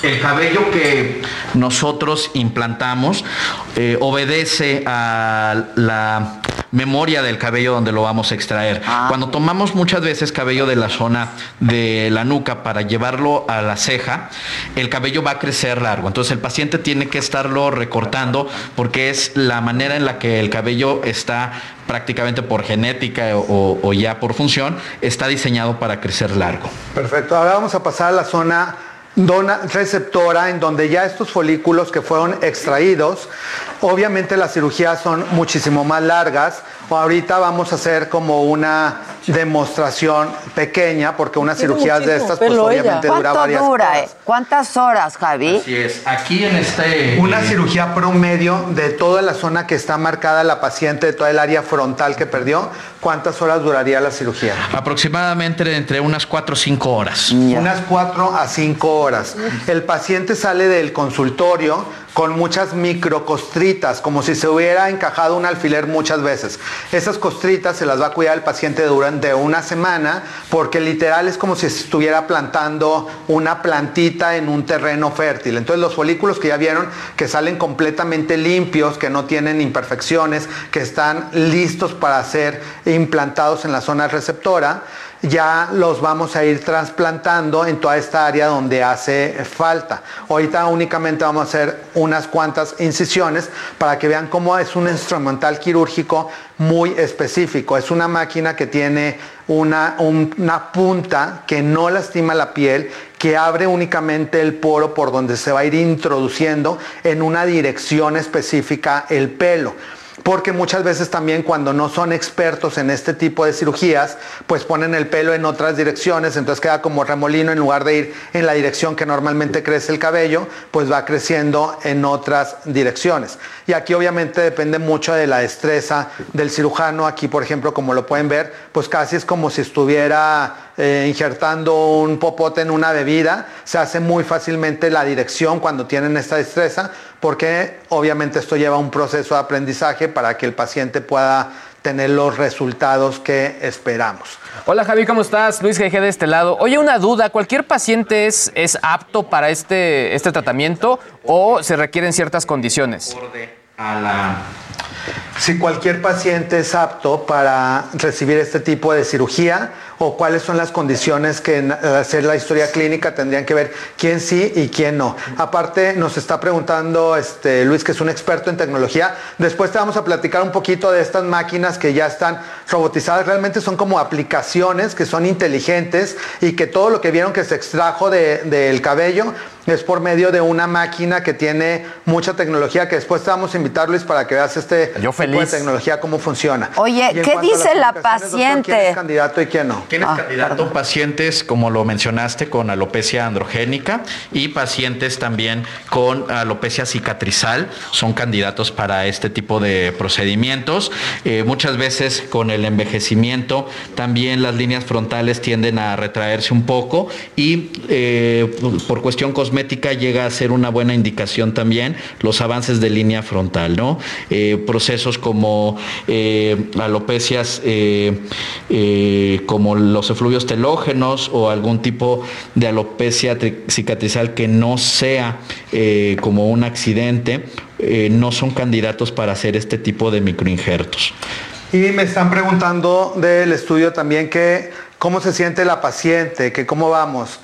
M: El cabello que nosotros implantamos eh, obedece a la memoria del cabello donde lo vamos a extraer. Cuando tomamos muchas veces cabello de la zona de la nuca para llevarlo a la ceja, el cabello va a crecer largo. Entonces el paciente tiene que estarlo recortando porque es la manera en la que el cabello está prácticamente por genética o, o ya por función, está diseñado para crecer largo.
L: Perfecto. Ahora vamos a pasar a la zona dona receptora, en donde ya estos folículos que fueron extraídos, obviamente las cirugías son muchísimo más largas. Ahorita vamos a hacer como una demostración pequeña, porque una
A: Tiene
L: cirugía de estas, pues
A: ella.
L: obviamente dura
A: ¿Cuánto
L: varias
A: dura?
L: horas.
A: eh? ¿Cuántas horas, Javi?
M: Así es. Aquí en este.
L: Una cirugía promedio de toda la zona que está marcada la paciente, de toda el área frontal que perdió, ¿cuántas horas duraría la cirugía?
M: Aproximadamente entre unas 4 o 5 horas.
L: Unas 4 a 5 horas. El paciente sale del consultorio con muchas microcostritas, como si se hubiera encajado un alfiler muchas veces. Esas costritas se las va a cuidar el paciente durante una semana, porque literal es como si estuviera plantando una plantita en un terreno fértil. Entonces los folículos que ya vieron que salen completamente limpios, que no tienen imperfecciones, que están listos para ser implantados en la zona receptora, ya los vamos a ir trasplantando en toda esta área donde hace falta. Ahorita únicamente vamos a hacer unas cuantas incisiones para que vean cómo es un instrumental quirúrgico muy específico. Es una máquina que tiene una, un- una punta que no lastima la piel, que abre únicamente el poro por donde se va a ir introduciendo en una dirección específica el pelo. Porque muchas veces también cuando no son expertos en este tipo de cirugías, pues ponen el pelo en otras direcciones, entonces queda como remolino en lugar de ir en la dirección que normalmente crece el cabello, pues va creciendo en otras direcciones. Y aquí obviamente depende mucho de la destreza del cirujano. Aquí, por ejemplo, como lo pueden ver, pues casi es como si estuviera eh, injertando un popote en una bebida. Se hace muy fácilmente la dirección cuando tienen esta destreza, porque obviamente esto lleva un proceso de aprendizaje para que el paciente pueda tener los resultados que esperamos.
N: Hola Javi, ¿cómo estás? Luis GG de este lado. Oye, una duda, ¿cualquier paciente es, es apto para este, este tratamiento o se requieren ciertas condiciones?
L: Si cualquier paciente es apto para recibir este tipo de cirugía, o cuáles son las condiciones que en hacer la historia clínica tendrían que ver quién sí y quién no. Aparte, nos está preguntando este, Luis, que es un experto en tecnología. Después te vamos a platicar un poquito de estas máquinas que ya están robotizadas. Realmente son como aplicaciones que son inteligentes y que todo lo que vieron que se extrajo del cabello es por medio de una máquina que tiene mucha tecnología que después te vamos a invitar Luis para que veas este
N: Yo
L: tipo de tecnología cómo funciona.
A: Oye, ¿qué dice la
L: doctor, ¿quién
A: paciente?
L: es candidato y quién no?
M: Tienes candidato pacientes, como lo mencionaste, con alopecia androgénica y pacientes también con alopecia cicatrizal son candidatos para este tipo de procedimientos. Eh, muchas veces con el envejecimiento también las líneas frontales tienden a retraerse un poco y eh, por cuestión cosmética llega a ser una buena indicación también los avances de línea frontal, ¿no? Eh, procesos como eh, alopecias eh, como los efluvios telógenos o algún tipo de alopecia tri- cicatrizal que no sea como un accidente, no son candidatos para hacer este tipo de microinjertos.
L: Y me están preguntando del estudio también que cómo se siente la paciente, que cómo vamos.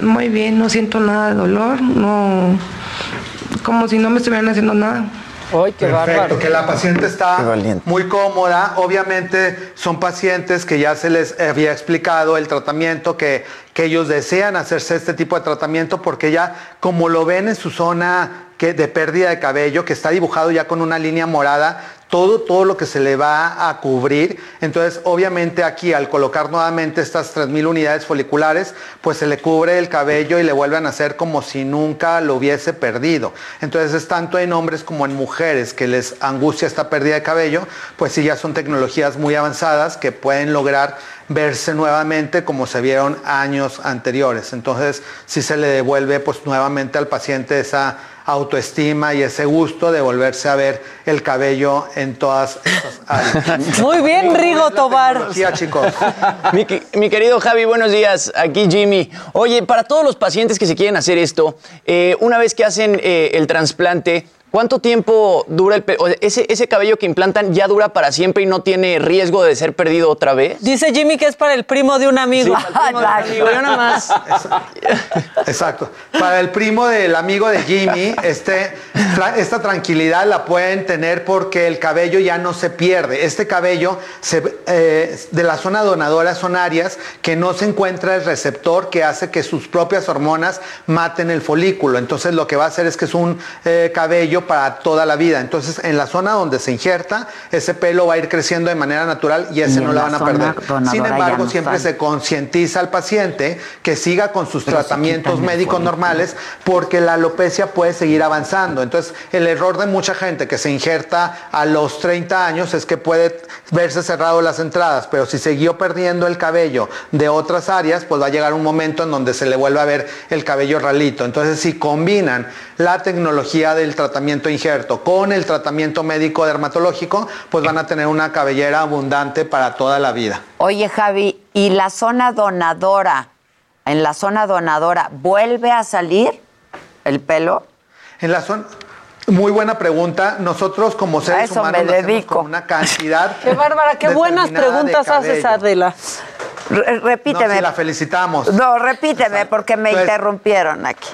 O: Muy bien, no siento nada de dolor, no, como si no me estuvieran haciendo nada.
K: ¡Ay, qué
L: Perfecto, que la paciente está muy cómoda. Obviamente son pacientes que ya se les había explicado el tratamiento, que, que ellos desean hacerse este tipo de tratamiento porque ya como lo ven en su zona que, de pérdida de cabello, que está dibujado ya con una línea morada, todo, todo lo que se le va a cubrir. Entonces, obviamente aquí al colocar nuevamente estas 3.000 unidades foliculares, pues se le cubre el cabello y le vuelven a hacer como si nunca lo hubiese perdido. Entonces, es tanto en hombres como en mujeres que les angustia esta pérdida de cabello, pues sí, ya son tecnologías muy avanzadas que pueden lograr verse nuevamente como se vieron años anteriores. Entonces, sí se le devuelve pues nuevamente al paciente esa autoestima y ese gusto de volverse a ver el cabello en todas esas áreas.
K: Muy bien, Rigo Tobar.
L: Chicos.
P: Mi querido Javi, buenos días. Aquí Jimmy. Oye, para todos los pacientes que se quieren hacer esto, eh, una vez que hacen eh, el trasplante, ¿cuánto tiempo dura el pe- o sea, ese, ese cabello que implantan ya dura para siempre y no tiene riesgo de ser perdido otra vez?
K: Dice Jimmy que es para el primo de un amigo.
P: Sí, para el primo de un amigo, yo nada más.
L: Exacto. Para el primo del amigo de Jimmy, este, esta tranquilidad la pueden tener porque el cabello ya no se pierde. Este cabello se- eh, de la zona donadora son áreas que no se encuentra el receptor que hace que sus propias hormonas maten el folículo. Entonces lo que va a hacer es que es un eh, cabello para toda la vida. Entonces en la zona donde se injerta, ese pelo va a ir creciendo de manera natural y ese
A: Y
L: no
A: la
L: van a perder. Sin embargo,
A: no
L: siempre
A: sale.
L: se concientiza al paciente que siga con sus
A: Pero
L: tratamientos médicos normales porque la alopecia puede seguir avanzando. Entonces, el error de mucha gente que se injerta a los 30 años es que puede verse cerrado las entradas, pero si siguió perdiendo el cabello de otras áreas, pues va a llegar un momento en donde se le vuelve a ver el cabello ralito. Entonces, si combinan la tecnología del tratamiento injerto con el tratamiento médico dermatológico, pues van a tener una cabellera abundante para toda la vida.
A: Oye, Javi, ¿y la zona donadora? ¿En la zona donadora vuelve a salir el pelo?
L: En la zona. Muy buena pregunta. Nosotros como seres
A: eso
L: humanos
A: dedico.
L: con una cantidad.
K: Qué bárbara, qué buenas preguntas haces. Adela.
A: Re- repíteme.
L: No, la felicitamos.
A: No, repíteme porque me
L: Entonces-
A: interrumpieron aquí.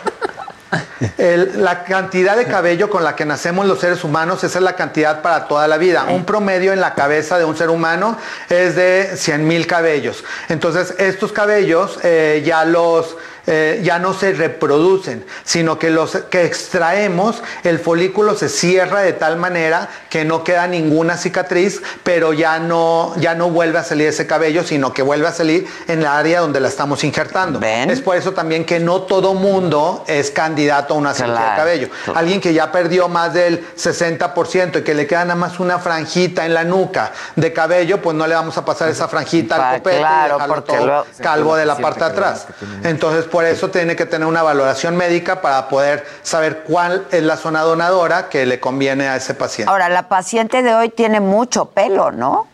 L: La cantidad de cabello con la que nacemos los seres humanos, esa es la cantidad para toda la vida. Un promedio en la cabeza de un ser humano es de 100 mil cabellos. Entonces, estos cabellos eh, ya los eh, ya no se reproducen, sino que los que extraemos, el folículo se cierra de tal manera que no queda ninguna cicatriz, pero ya no, ya no vuelve a salir ese cabello, sino que vuelve a salir en la área donde la estamos injertando. Es por eso también que no todo mundo es candidato a una cirugía de cabello. Alguien que ya perdió más del 60% y que le queda nada más una franjita en la nuca de cabello, pues no le vamos a pasar esa franjita
A: Pa-
L: al copete
A: claro,
L: y dejarlo todo calvo de la parte de atrás. Entonces, por eso tiene que tener una valoración médica para poder saber cuál es la zona donadora que le conviene a ese paciente.
A: Ahora, la paciente de hoy tiene mucho pelo, ¿no?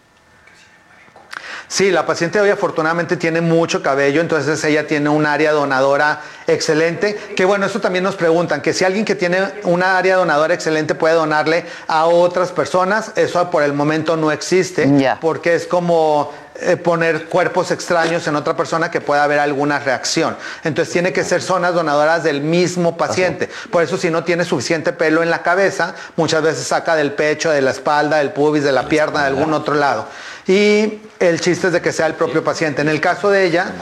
L: Sí, la paciente hoy afortunadamente tiene mucho cabello, entonces ella tiene un área donadora excelente. Que bueno, eso también nos preguntan, que si alguien que tiene una área donadora excelente puede donarle a otras personas, eso por el momento no existe, porque es como eh, poner cuerpos extraños en otra persona que pueda haber alguna reacción. Entonces tiene que ser zonas donadoras del mismo paciente. Por eso si no tiene suficiente pelo en la cabeza, muchas veces saca del pecho, de la espalda, del pubis, de la pierna, de algún otro lado. Y el chiste es de que sea el propio paciente. En el caso de ella,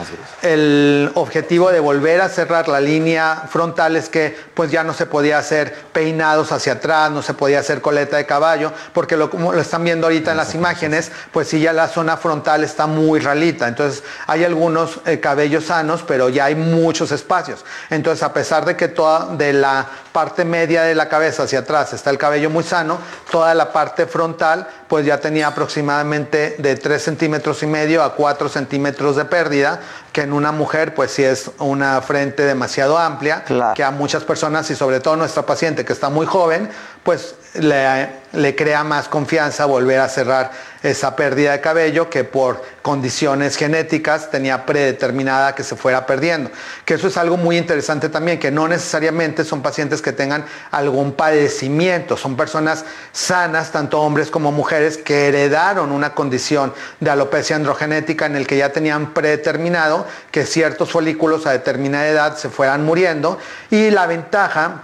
L: el objetivo de volver a cerrar la línea frontal es que pues ya no se podía hacer peinados hacia atrás, no se podía hacer coleta de caballo, porque lo, como lo están viendo ahorita en las imágenes, pues sí ya la zona frontal está muy ralita. Entonces hay algunos eh, cabellos sanos, pero ya hay muchos espacios. Entonces a pesar de que toda de la parte media de la cabeza hacia atrás está el cabello muy sano, toda la parte frontal pues ya tenía aproximadamente de 3 centímetros y medio a 4 centímetros de pérdida, que en una mujer pues sí es una frente demasiado amplia, que a muchas personas y sobre todo nuestra paciente que está muy joven, pues le, crea más confianza volver a cerrar esa pérdida de cabello que por condiciones genéticas tenía predeterminada que se fuera perdiendo. Que eso es algo muy interesante también, que no necesariamente son pacientes que tengan algún padecimiento, son personas sanas, tanto hombres como mujeres, que heredaron una condición de alopecia androgenética en el que ya tenían predeterminado que ciertos folículos a determinada edad se fueran muriendo y la ventaja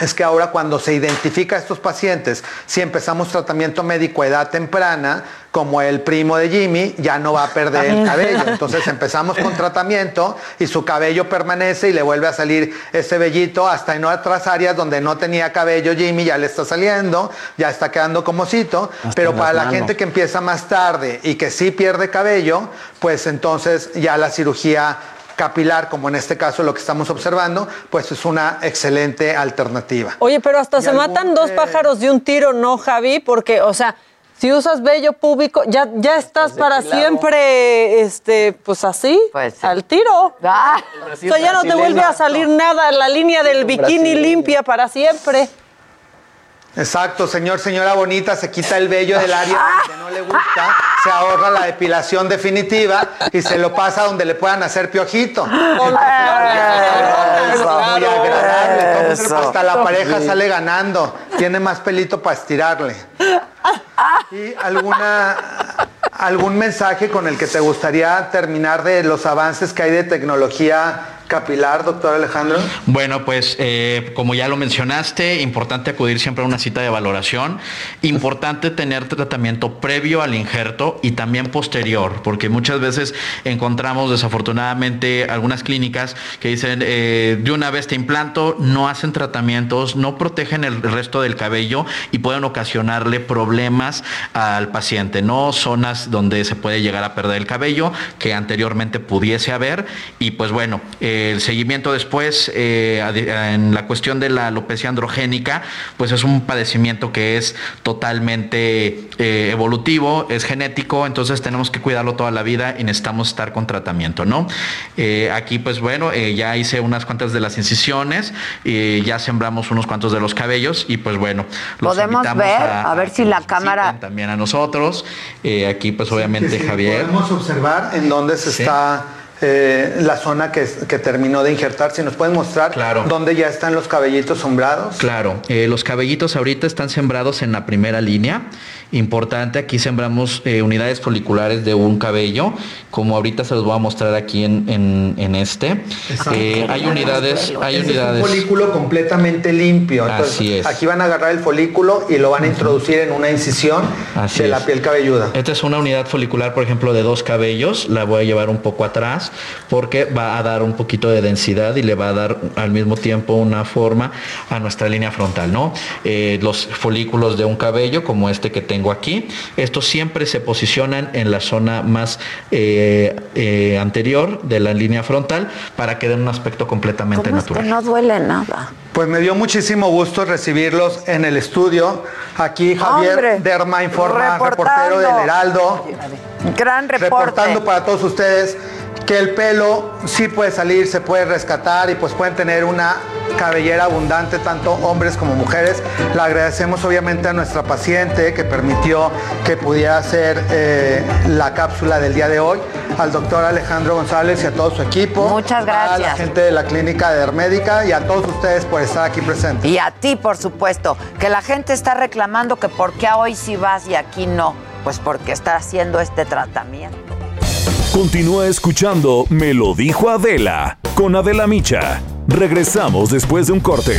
L: es que ahora cuando se identifica a estos pacientes, si empezamos tratamiento médico a edad temprana, como el primo de Jimmy, ya no va a perder el cabello. Entonces empezamos con tratamiento y su cabello permanece y le vuelve a salir ese vellito hasta en otras áreas donde no tenía cabello Jimmy, ya le está saliendo, ya está quedando como cito. Pero para la
Q: manos.
L: gente que empieza más tarde y que sí pierde cabello, pues entonces ya la cirugía capilar, como en este caso lo que estamos observando, pues es una excelente alternativa.
K: Oye, pero hasta
L: Y
K: se
L: algún,
K: matan dos
L: eh,
K: pájaros de un tiro, ¿no, Javi? Porque, o sea, si usas vello público, ya, ya estás para
A: depilado.
K: siempre, este, pues así, al tiro.
A: Ah.
K: o sea, ya no te vuelve a salir nada, la línea del bikini limpia para siempre.
L: Exacto, señor, señora bonita, se quita el vello del área que no le gusta, se ahorra la depilación definitiva y se lo pasa donde le puedan hacer piojito. Es muy agradable, entonces, hasta la pareja sale ganando, tiene más pelito para estirarle. ¿Y alguna, algún mensaje con el que te gustaría terminar de los avances que hay de tecnología capilar, doctor Alejandro?
M: Bueno, pues eh, como ya lo mencionaste, importante acudir siempre a una cita de valoración, importante tener tratamiento previo al injerto y también posterior, porque muchas veces encontramos desafortunadamente algunas clínicas que dicen eh, de una vez te implanto, no hacen tratamientos, no protegen el resto del cabello y pueden ocasionarle problemas al paciente, no zonas donde se puede llegar a perder el cabello que anteriormente pudiese haber y pues bueno, eh, el seguimiento después eh, en la cuestión de la alopecia androgénica, pues es un padecimiento que es totalmente eh, evolutivo, es genético, entonces tenemos que cuidarlo toda la vida y necesitamos estar con tratamiento, ¿no? Eh, aquí pues bueno, eh, ya hice unas cuantas de las incisiones, eh, ya sembramos unos cuantos de los cabellos y pues bueno, los
A: Podemos ver, a ver si la cámara...
M: también a nosotros. Eh, aquí pues obviamente
L: Sí, sí,
M: Javier.
L: Podemos observar en dónde se está eh, la zona que, que terminó de injertar. Si nos pueden mostrar dónde ya están los cabellitos sombrados.
M: Claro, eh, los cabellitos ahorita están sembrados en la primera línea importante. Aquí sembramos eh, unidades foliculares de un cabello, como ahorita se los voy a mostrar aquí en, en- en este. Eh, hay unidades, hay unidades.
L: Es un folículo completamente limpio. Entonces,
M: Así es.
L: Aquí van a agarrar el folículo y lo van a introducir en una incisión
M: Así
L: de la
M: es.
L: piel cabelluda.
M: Esta es una unidad folicular, por ejemplo, de dos cabellos. La voy a llevar un poco atrás porque va a dar un poquito de densidad y le va a dar al mismo tiempo una forma a nuestra línea frontal, ¿no? Eh, los folículos de un cabello, como este que tengo aquí, estos siempre se posicionan en la zona más eh, eh, anterior de la línea frontal para que den un aspecto completamente
A: ¿Cómo es que
M: natural.
A: no duele nada?
L: Pues me dio muchísimo gusto recibirlos en el estudio. Aquí Javier
A: Hombre,
L: Derma informa, reportero del Heraldo.
A: Gran reporte.
L: Reportando para todos ustedes que el pelo sí puede salir, se puede rescatar y pues pueden tener una cabellera abundante, tanto hombres como mujeres. Le agradecemos obviamente a nuestra paciente que permitió que pudiera hacer eh, la cápsula del día de hoy, al doctor Alejandro González y a todo su equipo.
A: Muchas
L: A la
A: gracias.
L: gente de la clínica de Dermédica y a todos ustedes por estar aquí presentes.
A: Y a ti, por supuesto, que la gente está reclamando que por qué a hoy sí vas y aquí no. Pues porque está haciendo este tratamiento.
H: Continúa escuchando Me lo dijo Adela con Adela Micha. Regresamos después de un corte.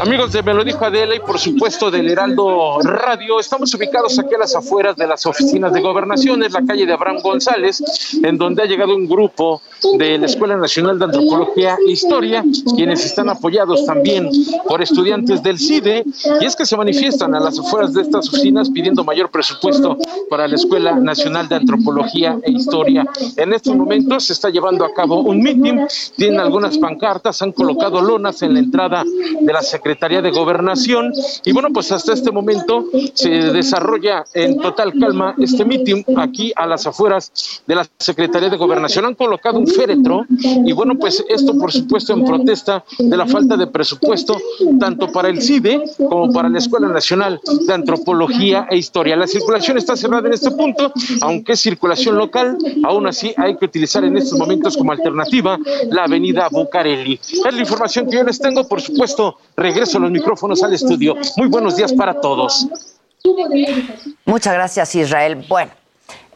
R: Amigos de Me lo dijo Adela y por supuesto del Heraldo Radio, estamos ubicados aquí a las afueras de las oficinas de gobernación, es la calle de Abraham González, en donde ha llegado un grupo de la Escuela Nacional de Antropología e Historia, quienes están apoyados también por estudiantes del CIDE, y es que se manifiestan a las afueras de estas oficinas pidiendo mayor presupuesto para la Escuela Nacional de Antropología e Historia. En estos momentos se está llevando a cabo un meeting, tienen algunas pancartas, han colocado lonas en la entrada de la Secretaría de Gobernación y bueno, pues hasta este momento se desarrolla en total calma este meeting aquí a las afueras de la Secretaría de Gobernación. Han colocado un féretro y bueno, pues esto por supuesto en protesta de la falta de presupuesto tanto para el CIDE como para la Escuela Nacional de Antropología e Historia. La circulación está cerrada en este punto, aunque es circulación local, aún así hay que utilizar en estos momentos como alternativa la avenida Bucareli. Es la información que yo les tengo, por supuesto, regreso los micrófonos al estudio. Muy buenos días para todos.
A: Muchas gracias, Israel. Bueno,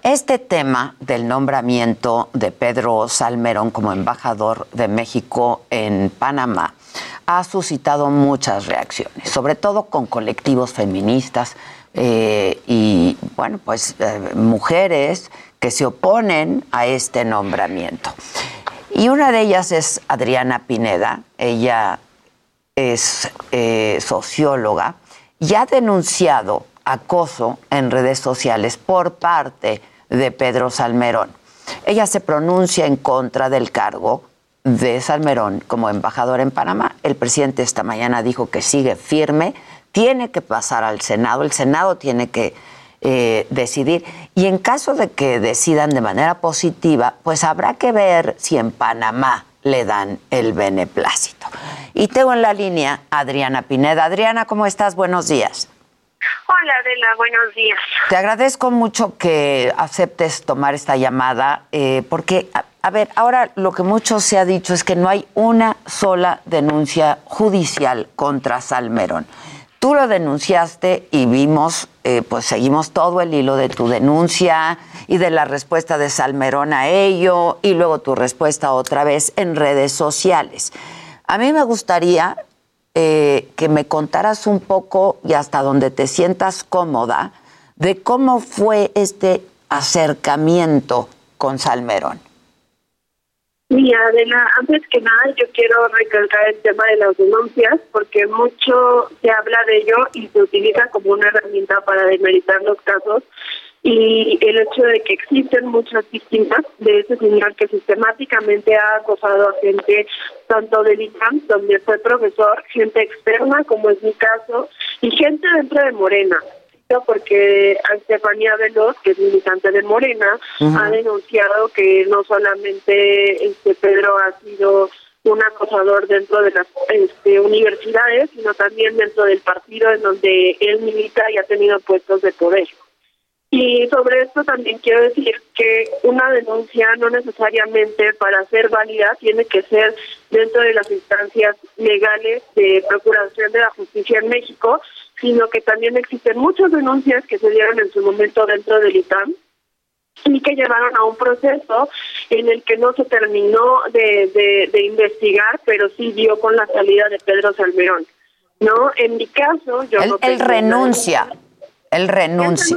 A: este tema del nombramiento de Pedro Salmerón como embajador de México en Panamá ha suscitado muchas reacciones, sobre todo con colectivos feministas eh, y, bueno, pues eh, mujeres que se oponen a este nombramiento. Y una de ellas es Adriana Pineda. Ella es eh, socióloga y ha denunciado acoso en redes sociales por parte de Pedro Salmerón. Ella se pronuncia en contra del cargo de Salmerón como embajador en Panamá. El presidente esta mañana dijo que sigue firme, tiene que pasar al Senado, el Senado tiene que eh, decidir y en caso de que decidan de manera positiva, pues habrá que ver si en Panamá le dan el beneplácito. Y tengo en la línea a Adriana Pineda. Adriana, ¿cómo estás? Buenos días.
S: Hola Adela, buenos días.
A: Te agradezco mucho que aceptes tomar esta llamada, eh, porque, a, a, ver, ahora lo que mucho se ha dicho es que no hay una sola denuncia judicial contra Salmerón. Tú lo denunciaste y vimos, eh, pues seguimos todo el hilo de tu denuncia y de la respuesta de Salmerón a ello y luego tu respuesta otra vez en redes sociales. A mí me gustaría eh, que me contaras un poco y hasta donde te sientas cómoda de cómo fue este acercamiento con Salmerón.
S: Mira, Adela, antes que nada yo quiero recalcar el tema de las denuncias porque mucho se habla de ello y se utiliza como una herramienta para demeritar los casos. Y el hecho de que existen muchas víctimas de ese señor que sistemáticamente ha acosado a gente tanto del ICAM, donde fue profesor, gente externa, como es mi caso, y gente dentro de Morena porque Estefanía Veloz, que es militante de Morena, ha denunciado que no solamente este Pedro ha sido un acosador dentro de las este, universidades, sino también dentro del partido en donde él milita y ha tenido puestos de poder. Y sobre esto también quiero decir que una denuncia no necesariamente para ser válida tiene que ser dentro de las instancias legales de procuración de la justicia en México, sino que también existen muchas denuncias que se dieron en su momento dentro del ITAM y que llevaron a un proceso en el que no se terminó de, de, investigar, pero sí dio con la salida de Pedro Salmerón. ¿no? En mi caso, yo
A: él,
S: no
A: él renuncia. Él renuncia.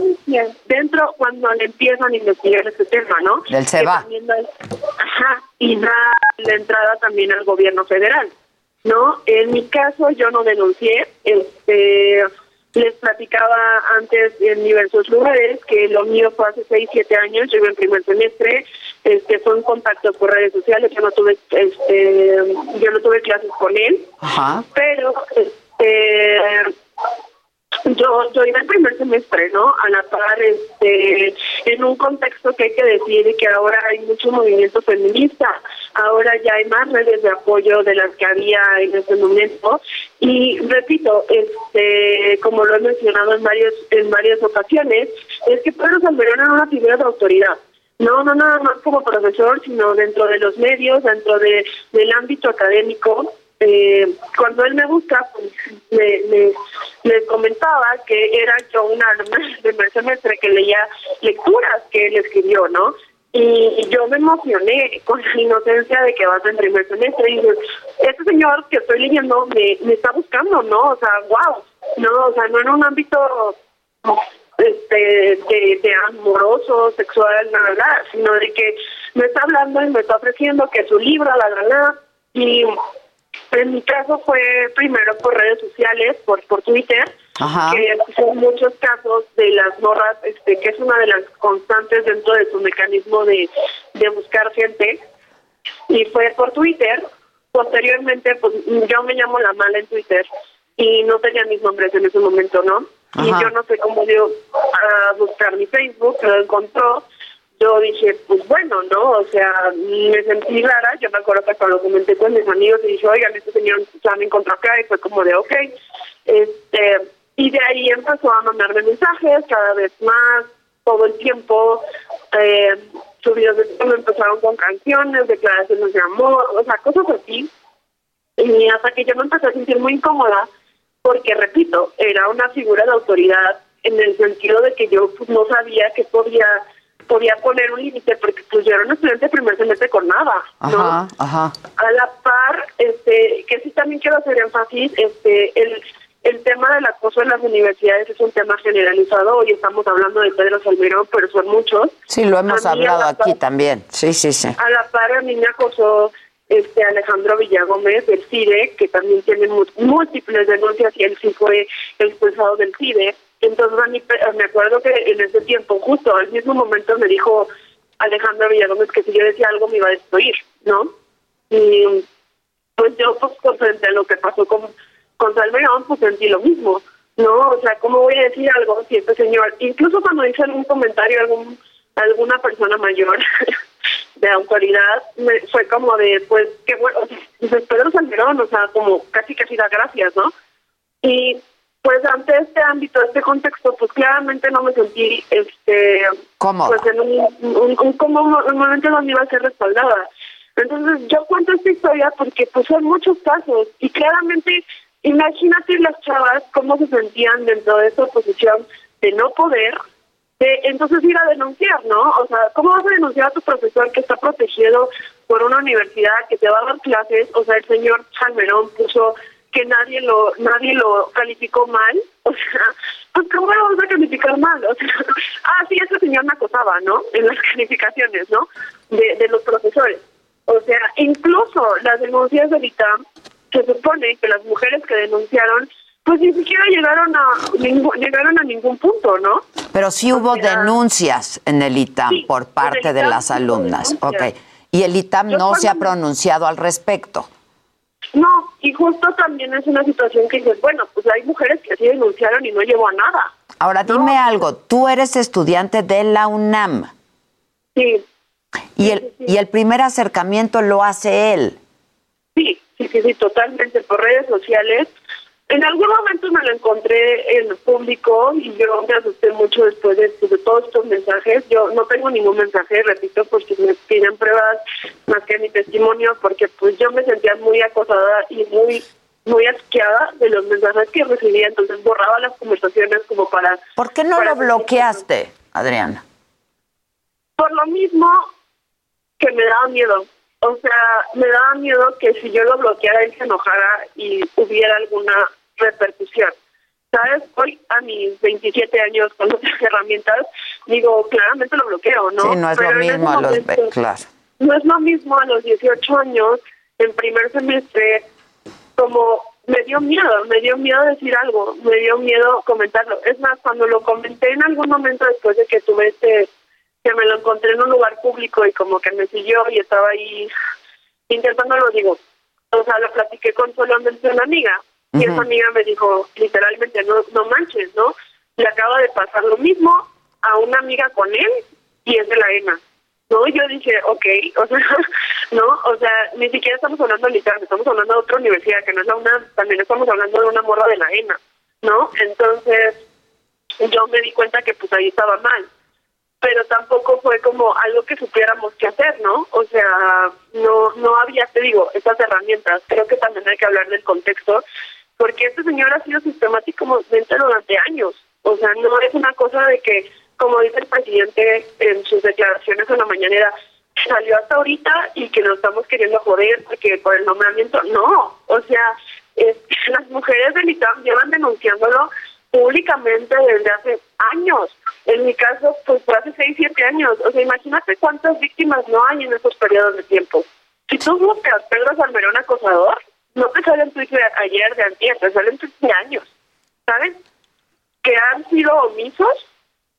S: Dentro, cuando le empiezan a investigar este tema, ¿no?
A: Del se va.
S: Ajá, y da la entrada también al gobierno federal, ¿no? En mi caso, yo no denuncié, este, les platicaba antes en diversos lugares que lo mío fue hace 6, 7 años, yo en primer semestre, este, fue un contacto por redes sociales, yo no tuve, este, yo no tuve clases con él,
A: Ajá.
S: pero, este, yo, yo iba en primer semestre, ¿no? A la par, este, en un contexto que hay que decir que ahora hay mucho movimiento feminista, ahora ya hay más redes de apoyo de las que había en ese momento y repito, este, como lo he mencionado en varios en varias ocasiones, es que Pedro Salmerón era una figura de autoridad. No, no nada más como profesor, sino dentro de los medios, dentro de, del ámbito académico, eh, cuando él me busca, pues, me, me, comentaba que era yo una de semestre que leía lecturas que él escribió, ¿no? Y yo me emocioné con la inocencia de que vas en primer semestre y dices, este señor que estoy leyendo me, está buscando, ¿no? O sea, wow, no, o sea, no en un ámbito este de, amoroso, sexual, nada, sino de que me está hablando y me está ofreciendo que su libro, la gana, y en mi caso fue primero por redes sociales, por, por Twitter, que son muchos casos de las morras, este, que es una de las constantes dentro de su mecanismo de, de buscar gente, y fue por Twitter. Posteriormente, pues yo me llamo La Mala en Twitter y no tenía mis nombres en ese momento, ¿no? Y yo no sé cómo dio a buscar mi Facebook, lo encontró yo dije, pues bueno, ¿no? O sea, me sentí rara, yo me acuerdo que cuando lo comenté con mis amigos y dije, oigan, este señor ya me encontró acá y fue como de, ok, este, y de ahí empezó a mandarme mensajes cada vez más, todo el tiempo, eh, sus videos de me empezaron con canciones, declaraciones de amor, o sea, cosas así, y hasta que yo me empecé a sentir muy incómoda, porque repito, era una figura de autoridad en el sentido de que yo pues, no sabía que podía podía poner un límite porque pues yo era un estudiante de primer semestre con nada, ¿no?
A: Ajá,
S: A la par, este, que sí también quiero hacer énfasis, este, el, el tema del acoso en las universidades es un tema generalizado. Hoy estamos hablando de Pedro Salmerón, pero son muchos.
A: Sí, lo hemos hablado aquí también. Sí, sí, sí.
S: A la par, a mí me acosó este Alejandro Villagómez del CIDE, que también tiene múltiples denuncias y él sí fue expulsado del CIDE. Entonces, me acuerdo que en ese tiempo, justo al mismo momento, me dijo Alejandro Villagómez que si yo decía algo me iba a destruir, ¿no? Y pues yo, pues, frente a lo que pasó con, con Salmerón, pues sentí lo mismo, ¿no? O sea, ¿cómo voy a decir algo si este señor, incluso cuando dice algún comentario algún alguna persona mayor de autoridad, me, fue como de, pues, qué bueno, pues Pedro Salmerón, o sea, como casi casi da gracias, ¿no? Y pues ante este ámbito, este contexto, pues claramente no me sentí este
A: ¿Cómo?
S: pues en un, un, como un momento donde iba a ser respaldada. Entonces yo cuento esta historia porque pues son muchos casos y claramente imagínate las chavas cómo se sentían dentro de esa posición de no poder, de entonces ir a denunciar, ¿no? O sea, ¿cómo vas a denunciar a tu profesor que está protegido por una universidad que te va a dar clases? O sea, el señor Chalmerón puso que nadie lo nadie lo calificó mal, o sea, pues cómo lo vamos a calificar mal, o sea, ah sí ese señor me acosaba, ¿no? En las calificaciones, ¿no? De, de los profesores. O sea, incluso las denuncias del ITAM, se supone que las mujeres que denunciaron, pues ni siquiera llegaron a ningún, llegaron a ningún punto, ¿no?
A: Pero sí hubo denuncias en el ITAM por parte de
S: ITAM
A: las alumnas. Ok. Y el ITAM
S: Yo
A: no se ha pronunciado al respecto.
S: No, y justo también es una situación que dices, bueno, pues hay mujeres que sí denunciaron y no llevó a nada.
A: Ahora dime algo, tú eres estudiante de la UNAM.
S: Sí.
A: Y el, y el primer acercamiento lo hace él.
S: Sí, sí, sí, sí, totalmente, por redes sociales. En algún momento me lo encontré en público y yo me asusté mucho después de, de todos estos mensajes. Yo no tengo ningún mensaje, repito, porque me piden pruebas más que mi testimonio, porque pues yo me sentía muy acosada y muy muy asqueada de los mensajes que recibía, entonces borraba las conversaciones como para...
A: ¿Por qué no lo bloqueaste, Adriana?
S: Por lo mismo que me daba miedo. O sea, me daba miedo que si yo lo bloqueara él se enojara y hubiera alguna repercusión. ¿Sabes? Hoy a mis 27 años con otras herramientas, digo, claramente lo bloqueo, ¿no?
A: sí, no es
S: Pero
A: lo mismo a los...
S: momento-
A: Claro.
S: no es lo mismo a los 18 años, en primer semestre, como me dio miedo, me dio miedo decir algo, me dio miedo comentarlo. Es más, cuando lo comenté en algún momento después de que tuve este, que me lo encontré en un lugar público y como que me siguió y estaba ahí intentándolo, digo, o sea, lo platiqué con solamente una amiga y esa amiga me dijo literalmente, no, no manches, ¿no? Le acaba de pasar lo mismo a una amiga con él y es de la ENA. No, yo dije, ok, o sea, no, o sea, ni siquiera estamos hablando literal, estamos hablando de otra universidad que no es la UNAM, también estamos hablando de una morra de la ENA, ¿no? Entonces, yo me di cuenta que pues ahí estaba mal, pero tampoco fue como algo que supiéramos qué hacer, ¿no? O sea, no, no había, te digo, estas herramientas, creo que también hay que hablar del contexto, porque este señor ha sido sistemáticamente durante años, o sea, no es una cosa de que como dice el presidente en sus declaraciones en la mañanera, salió hasta ahorita y que nos estamos queriendo joder porque por el nombramiento, no, o sea, las mujeres del ITAM llevan denunciándolo públicamente desde hace años. En mi caso, pues fue hace 6, 7 años. O sea, imagínate cuántas víctimas no hay en esos periodos de tiempo. Si tú buscas Pedro Salmerón acosador, no te salen tweets de ayer, de antier, te salen tweets de años, ¿sabes? Que han sido omisos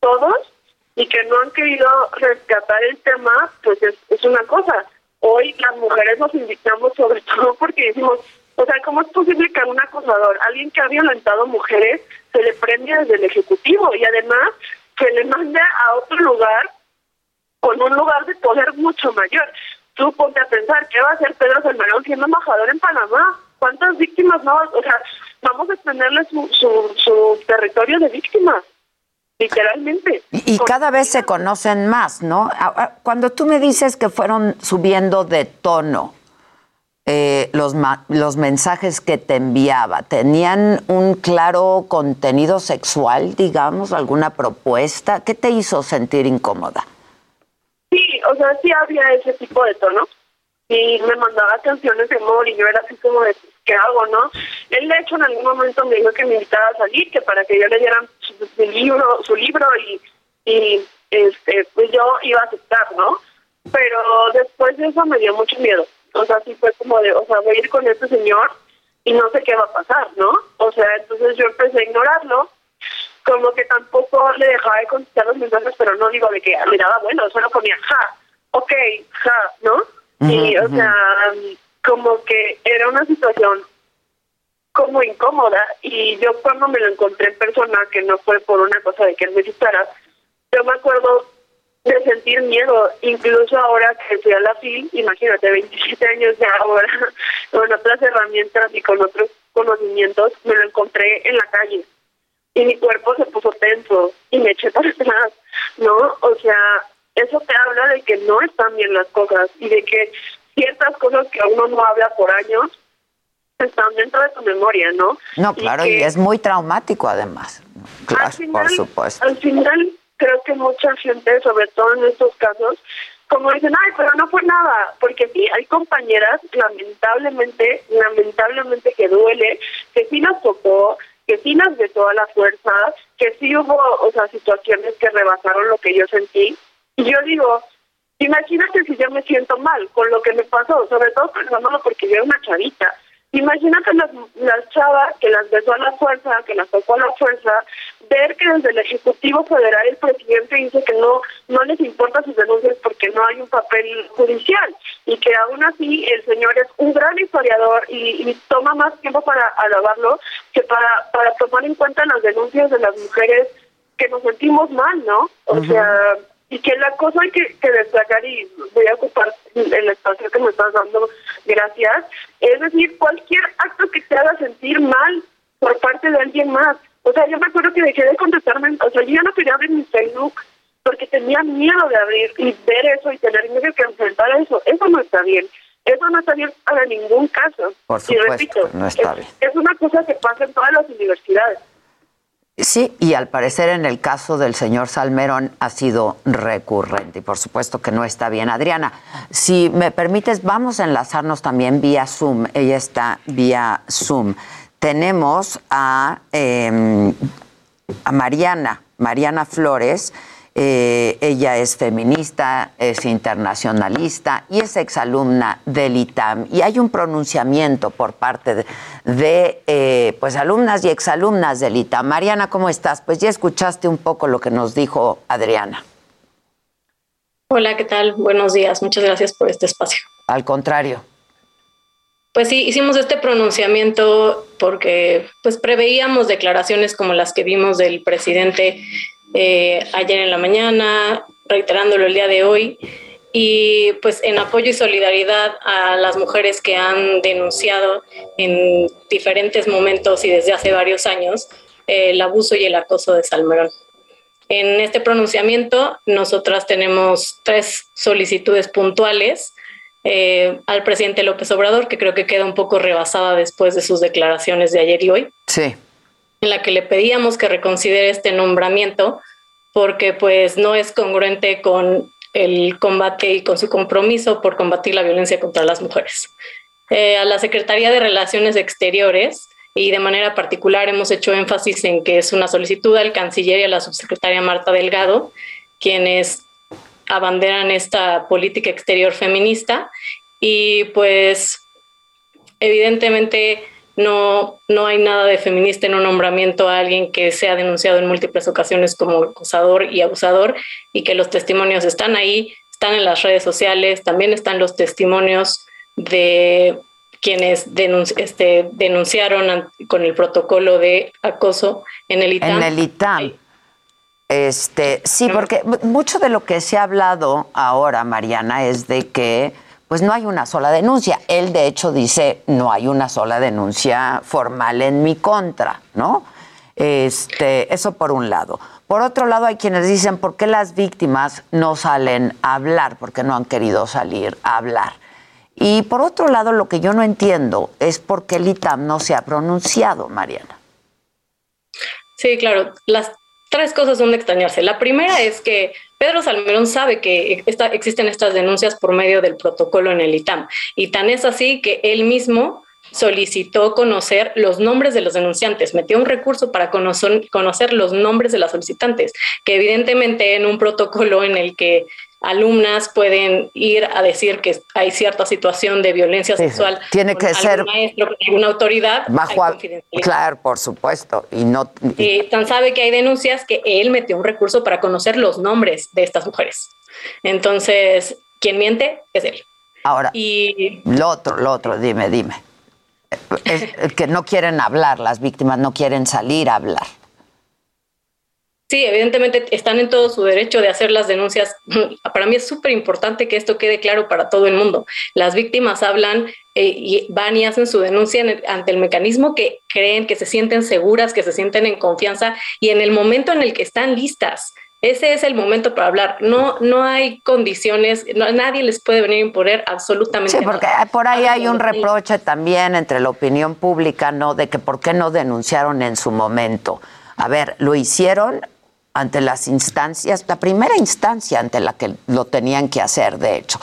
S: todos y que no han querido rescatar el tema, pues es, es una cosa. Hoy las mujeres nos indignamos sobre todo porque decimos, o sea, ¿cómo es posible que a un acosador, alguien que ha violentado mujeres, se le premie desde el Ejecutivo y además se le mande a otro lugar con un lugar de poder mucho mayor? Tú ponte a pensar, ¿qué va a hacer Pedro Salmerón siendo embajador en Panamá? ¿Cuántas víctimas no? O sea, vamos a extenderle su, su, su territorio de víctimas, literalmente.
A: Y y cada vez se conocen más, ¿no? Cuando tú me dices que fueron subiendo de tono eh, los, los mensajes que te enviaba, ¿tenían un claro contenido sexual, digamos, alguna propuesta? ¿Qué te hizo sentir incómoda?
S: Sí, o sea, sí había ese tipo de tono. Y me mandaba canciones de amor y yo era así como de, ¿qué hago, no? Él, de hecho, en algún momento me dijo que me invitara a salir, que para que yo le diera su, su libro, su libro y, y este, pues yo iba a aceptar, ¿no? Pero después de eso me dio mucho miedo. O sea, sí fue como de, o sea, voy a ir con este señor y no sé qué va a pasar, ¿no? O sea, entonces yo empecé a ignorarlo como que tampoco le dejaba de contestar los mensajes, pero no digo de que le daba bueno, solo ponía ja, ok, ja, ¿no? y,
T: Ujú,
S: o sea, como que era una situación como incómoda y yo cuando me lo encontré en persona, que no fue por una cosa de que él me citara, yo me acuerdo de sentir miedo, incluso ahora que fui a la FIL, imagínate, 27 años ya ahora, con otras herramientas y con otros conocimientos, me lo encontré en la calle y mi cuerpo se puso tenso y me eché para atrás, ¿no? O sea, eso te habla de que no están bien las cosas y de que ciertas cosas que uno no habla por años están dentro de tu memoria, ¿no?
A: No, claro, y,
S: que-
A: es muy traumático además. Claro,
S: al final,
A: por supuesto.
S: Al final, creo que mucha gente, sobre todo en estos casos, como dicen, ay, pero no fue nada, porque sí, hay compañeras, lamentablemente, lamentablemente que duele, que sí las tocó, que sí las besó a la fuerza, que sí hubo, o sea, situaciones que rebasaron lo que yo sentí. Y yo digo, Imagínate si yo me siento mal con lo que me pasó, sobre todo pensándolo porque yo era una chavita. Imagínate las, las chavas que las besó a la fuerza, que las tocó a la fuerza, ver que desde el Ejecutivo Federal el presidente dice que no no les importa sus denuncias porque no hay un papel judicial y que aún así el señor es un gran historiador y, y toma más tiempo para alabarlo que para, para tomar en cuenta las denuncias de las mujeres que nos sentimos mal, ¿no? O sea, y que la cosa hay que, que destacar y voy a ocupar el espacio que me estás dando, gracias, es decir, cualquier acto que te haga sentir mal por parte de alguien más. O sea, yo me acuerdo que dejé de contestarme, o sea, yo ya no quería abrir mi Facebook porque tenía miedo de abrir y ver eso y tener miedo que enfrentar eso. Eso no está bien. Eso no está bien para ningún caso.
A: Por
S: y
A: supuesto,
S: repito,
A: no está
S: es,
A: bien.
S: es una cosa que pasa en todas las universidades.
A: Sí, y al parecer en el caso del señor Salmerón ha sido recurrente y por supuesto que no está bien. Adriana, si me permites, vamos a enlazarnos también vía Zoom. Ella está vía Zoom. Tenemos a, eh, a Mariana, Mariana Flores. Eh, ella es feminista, es internacionalista y es exalumna del ITAM. Y hay un pronunciamiento por parte de, de, eh, pues alumnas y exalumnas del ITAM. Mariana, ¿cómo estás? Pues ya escuchaste un poco lo que nos dijo Adriana.
T: Hola, ¿qué tal? Buenos días. Muchas gracias por este espacio.
A: Al contrario.
T: Pues sí, hicimos este pronunciamiento porque pues preveíamos declaraciones como las que vimos del presidente eh, ayer en la mañana, reiterándolo el día de hoy, y pues en apoyo y solidaridad a las mujeres que han denunciado en diferentes momentos y desde hace varios años eh, el abuso y el acoso de Salmerón. En este pronunciamiento, nosotras tenemos tres solicitudes puntuales eh, al presidente López Obrador, que creo que queda un poco rebasada después de sus declaraciones de ayer y hoy.
A: Sí.
T: En la que le pedíamos que reconsidere este nombramiento porque pues no es congruente con el combate y con su compromiso por combatir la violencia contra las mujeres. Eh, a la Secretaría de Relaciones Exteriores y de manera particular hemos hecho énfasis en que es una solicitud al canciller y a la subsecretaria Marta Delgado, quienes abanderan esta política exterior feminista y pues evidentemente no, no hay nada de feminista en un nombramiento a alguien que se ha denunciado en múltiples ocasiones como acosador y abusador y que los testimonios están ahí, están en las redes sociales, también están los testimonios de quienes denunci este, denunciaron con el protocolo de acoso en el ITAM.
A: En el ITAM. Este, sí, porque mu- mucho de lo que se ha hablado ahora, Mariana, es de que pues no hay una sola denuncia. Él de hecho dice, no hay una sola denuncia formal en mi contra, ¿no? Este, eso por un lado. Por otro lado, hay quienes dicen, ¿por qué las víctimas no salen a hablar? Porque no han querido salir a hablar. Y por otro lado, lo que yo no entiendo es por qué el ITAM no se ha pronunciado, Mariana.
T: Sí, claro. Las tres cosas son de extrañarse. La primera es que Pedro Salmerón sabe que existen estas denuncias por medio del protocolo en el ITAM. Y tan es así que él mismo solicitó conocer los nombres de los denunciantes, metió un recurso para conocer, conocer los nombres de las solicitantes, que evidentemente en un protocolo en el que alumnas pueden ir a decir que hay cierta situación de violencia
A: Sí,
T: sexual
A: tiene
T: con
A: que
T: algún
A: ser
T: maestro, con alguna autoridad,
A: Bajo, a- claro, por supuesto, y no
T: Eh, tan sabe que hay denuncias que él metió un recurso para conocer los nombres de estas mujeres. Entonces, quien miente es él.
A: Ahora,
T: Y
A: lo otro, lo otro, dime, dime. Es que no quieren hablar, las víctimas no quieren salir a hablar.
T: Sí, evidentemente están en todo su derecho de hacer las denuncias. Para mí es súper importante que esto quede claro para todo el mundo. Las víctimas hablan eh, y van y hacen su denuncia en el- ante el mecanismo que creen, que se sienten seguras, que se sienten en confianza y en el momento en el que están listas. Ese es el momento para hablar. No, no hay condiciones, no- nadie les puede venir a imponer absolutamente
A: Sí, porque
T: nada.
A: por ahí hay un reproche también entre la opinión pública, ¿no? De que por qué no denunciaron en su momento. A ver, lo hicieron ante las instancias, la primera instancia ante la que lo tenían que hacer, de hecho.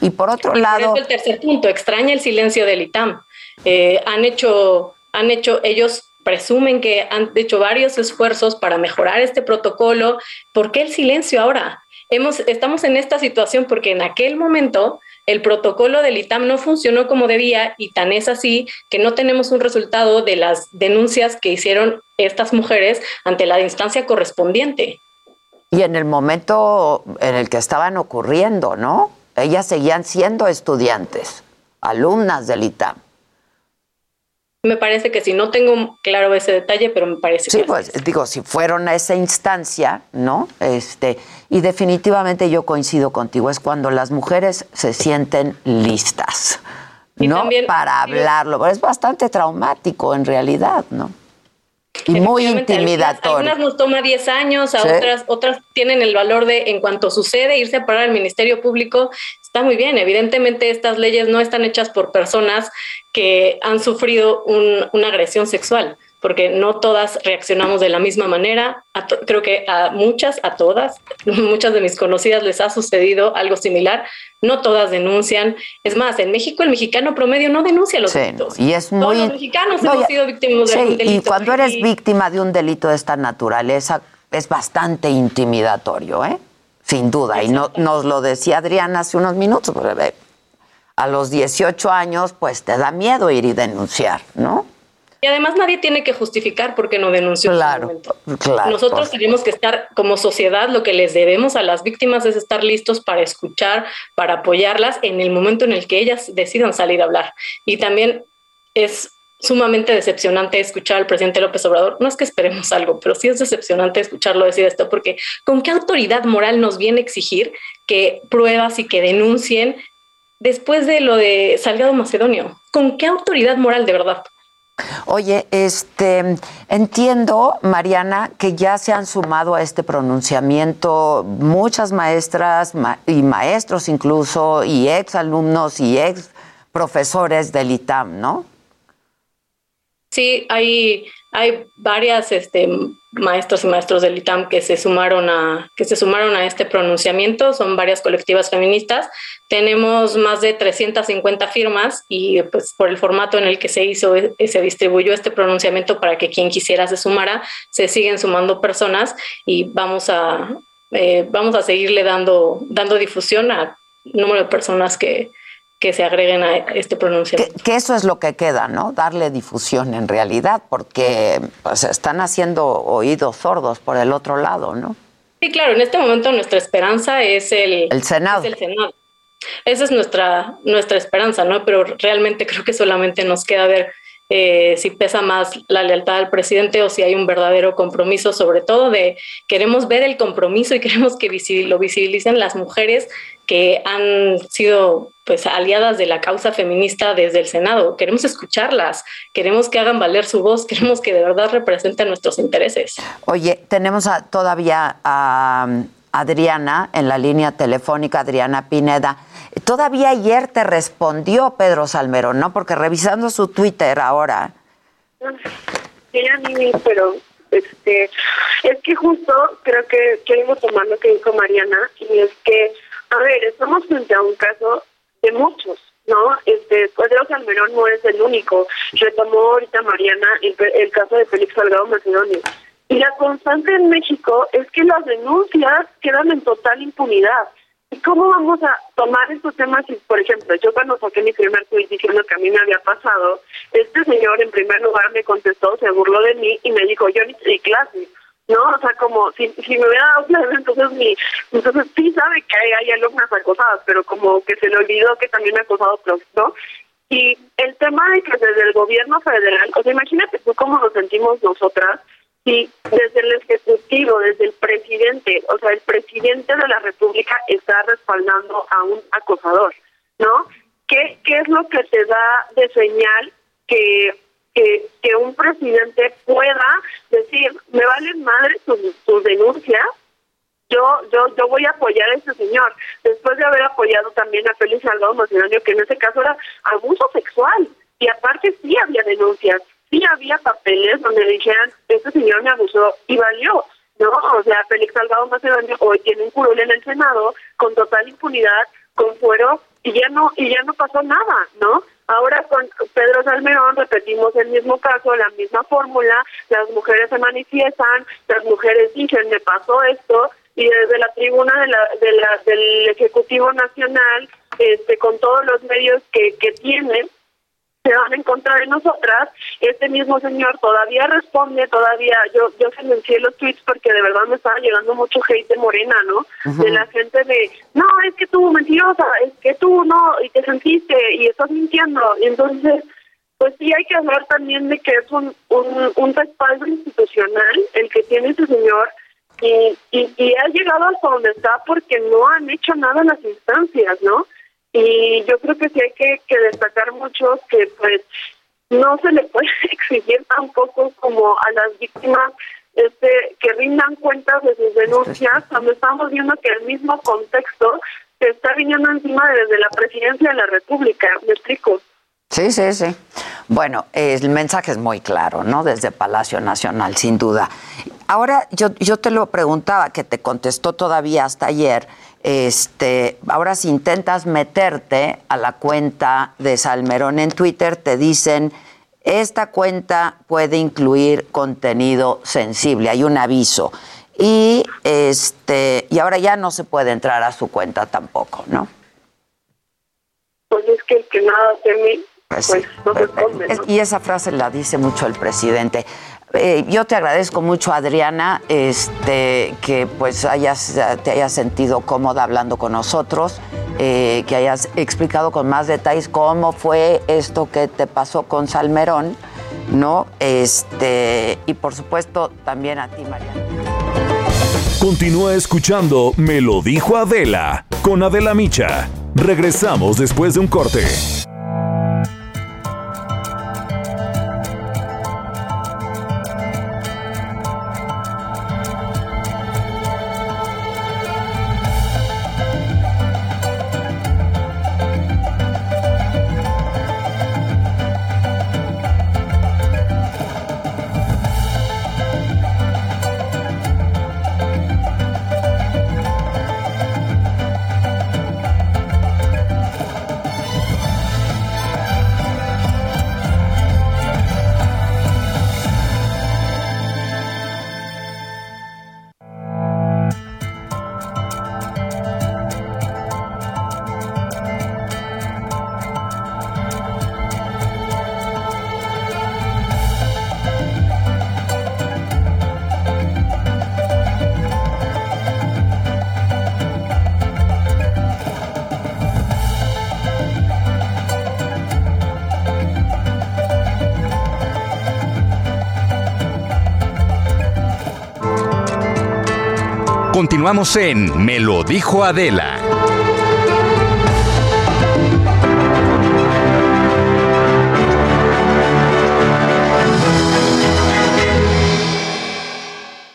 A: Y por otro lado,
T: eso el tercer punto, extraña el silencio del ITAM. Eh, han hecho, han hecho, ellos presumen que han hecho varios esfuerzos para mejorar este protocolo. ¿Por qué el silencio ahora? hemos, estamos en esta situación porque en aquel momento el protocolo del ITAM no funcionó como debía y tan es así que no tenemos un resultado de las denuncias que hicieron estas mujeres ante la instancia correspondiente.
A: Y en el momento en el que estaban ocurriendo, ¿no? Ellas seguían siendo estudiantes, alumnas del ITAM.
T: Me parece que sí, no tengo claro ese detalle, pero me parece
A: sí,
T: que
A: pues digo, si fueron a esa instancia, ¿no? Este, y definitivamente yo coincido contigo, es cuando las mujeres se sienten listas, ¿no? Para hablarlo, pero es bastante traumático en realidad, ¿no? Y muy intimidatorio.
T: Algunas, nos toma 10 años, a otras, otras tienen el valor de, en cuanto sucede, irse a parar al Ministerio Público. Está muy bien. Evidentemente, estas leyes no están hechas por personas que han sufrido una agresión sexual, porque no todas reaccionamos de la misma manera. creo que a muchas, a todas, muchas de mis conocidas les ha sucedido algo similar. No todas denuncian. Es más, en México el mexicano promedio no denuncia los delitos.
A: Y es muy...
T: Todos los mexicanos hemos sido víctimas de un delito.
A: Y cuando eres víctima de un delito de esta naturaleza, es bastante intimidatorio, ¿eh? Sin duda. Y no, nos lo decía Adriana hace unos minutos. A los 18 años, pues te da miedo ir y denunciar, ¿no?
T: Y además nadie tiene que justificar por qué no denunció
A: claro,
T: momento. Nosotros tenemos que estar como sociedad, lo que les debemos a las víctimas es estar listos para escuchar, para apoyarlas en el momento en el que ellas decidan salir a hablar. Y también es sumamente decepcionante escuchar al presidente López Obrador. No es que esperemos algo, pero sí es decepcionante escucharlo decir esto, porque ¿con qué autoridad moral nos viene a exigir que pruebas y que denuncien después de lo de Salgado Macedonio? ¿Con qué autoridad moral de verdad?
A: Oye, este entiendo, Mariana, que ya se han sumado a este pronunciamiento muchas maestras y maestros incluso, y ex alumnos y ex profesores del ITAM, ¿no?
T: Sí, hay, hay varias este, maestros y maestros del ITAM que se sumaron a que se sumaron a este pronunciamiento. Son varias colectivas feministas. Tenemos más de 350 firmas y pues por el formato en el que se hizo eh, se distribuyó este pronunciamiento para que quien quisiera se sumara se siguen sumando personas y vamos a eh, vamos a seguirle dando dando difusión a número de personas que que se agreguen a este pronunciamiento.
A: Que, eso es lo que queda, ¿no? Darle difusión en realidad, porque pues, están haciendo oídos sordos por el otro lado, ¿no?
T: Sí, claro, en este momento nuestra esperanza es el,
A: el Senado.
T: el Senado. Esa es nuestra, nuestra esperanza, ¿no? Pero realmente creo que solamente nos queda ver eh, si pesa más la lealtad al presidente o si hay un verdadero compromiso, sobre todo de queremos ver el compromiso y queremos que lo visibilicen las mujeres que han sido pues aliadas de la causa feminista desde el Senado. Queremos escucharlas, queremos que hagan valer su voz, queremos que de verdad representen nuestros intereses.
A: Oye, tenemos todavía a Adriana en la línea telefónica, Adriana Pineda. Todavía ayer te respondió Pedro Salmerón, ¿no? Porque revisando su Twitter ahora.
S: Sí, a mí, pero este, es que justo creo que queremos tomar lo que dijo Mariana y es que a ver, estamos frente a un caso de muchos, ¿no? Este, Pedro Salmerón no es el único. Retomó ahorita Mariana el, caso de Félix Salgado Macedonio. Y la constante en México es que las denuncias quedan en total impunidad. ¿Y cómo vamos a tomar estos temas? Si, por ejemplo, yo cuando saqué mi primer tweet diciendo que a mí me había pasado, este señor en primer lugar me contestó, se burló de mí y me dijo, yo ni clase. ¿No? O sea, como si, si me hubiera dado clase, entonces mi, entonces sí sabe que hay, hay alumnas acosadas, pero como que se le olvidó que también me ha acosado, ¿no? Y el tema de que desde el gobierno federal, o sea, imagínate tú cómo nos sentimos nosotras, si desde el ejecutivo, desde el presidente, o sea, el presidente de la República está respaldando a un acosador, ¿no? ¿Qué, qué es lo que te da de señal que que, un presidente pueda decir, me valen madre sus, denuncias, yo, yo, yo voy a apoyar a ese señor, después de haber apoyado también a Félix Salgado Macedonio, que en ese caso era abuso sexual, y aparte sí había denuncias, sí había papeles donde dijeran, este señor me abusó y valió, ¿no? O sea, Félix Salgado Macedonio hoy tiene un curul en el Senado con total impunidad, con fuero, y ya no, y ya no pasó nada, ¿no? Ahora con Pedro Salmerón repetimos el mismo caso, la misma fórmula, las mujeres se manifiestan, las mujeres dicen, me pasó esto, y desde la tribuna de la, de la, del Ejecutivo Nacional, este, con todos los medios que, que tienen, se van en contra de nosotras. Este mismo señor todavía responde, todavía, yo yo silencié los tweets porque de verdad me estaba llegando mucho hate de Morena, ¿no? De la gente de, no, es que tú mentirosa, es que tú no, y te sentiste, y estás mintiendo. Y entonces, pues sí hay que hablar también de que es un, un, un respaldo institucional el que tiene ese señor y, y, y ha llegado hasta donde está porque no han hecho nada en las instancias, ¿no? Y yo creo que sí hay que, que destacar mucho que pues no se le puede exigir tampoco como a las víctimas este que rindan cuentas de sus denuncias cuando estamos viendo que el mismo contexto se está viniendo encima desde la presidencia de la República. ¿Me explico?
A: Sí, sí, sí. Bueno, el mensaje es muy claro, ¿no? Desde Palacio Nacional, sin duda. Ahora, yo, yo te lo preguntaba, que te contestó todavía hasta ayer. Este, ahora, si intentas meterte a la cuenta de Salmerón en Twitter, te dicen esta cuenta puede incluir contenido sensible. Hay un aviso. Y este, y ahora ya no se puede entrar a su cuenta tampoco, ¿no?
S: Pues es que el que nada teme,
A: Pues
S: pues,
A: sí.
S: no responde. ¿no?
A: y esa frase la dice mucho el presidente. Eh, yo te agradezco mucho, Adriana, este, que pues hayas, te hayas sentido cómoda hablando con nosotros, eh, que hayas explicado con más detalles cómo fue esto que te pasó con Salmerón, ¿no? Este, y por supuesto también a ti, Mariana.
H: Continúa escuchando Me lo dijo Adela con Adela Micha. Regresamos después de un corte.
I: Continuamos en Me lo dijo Adela.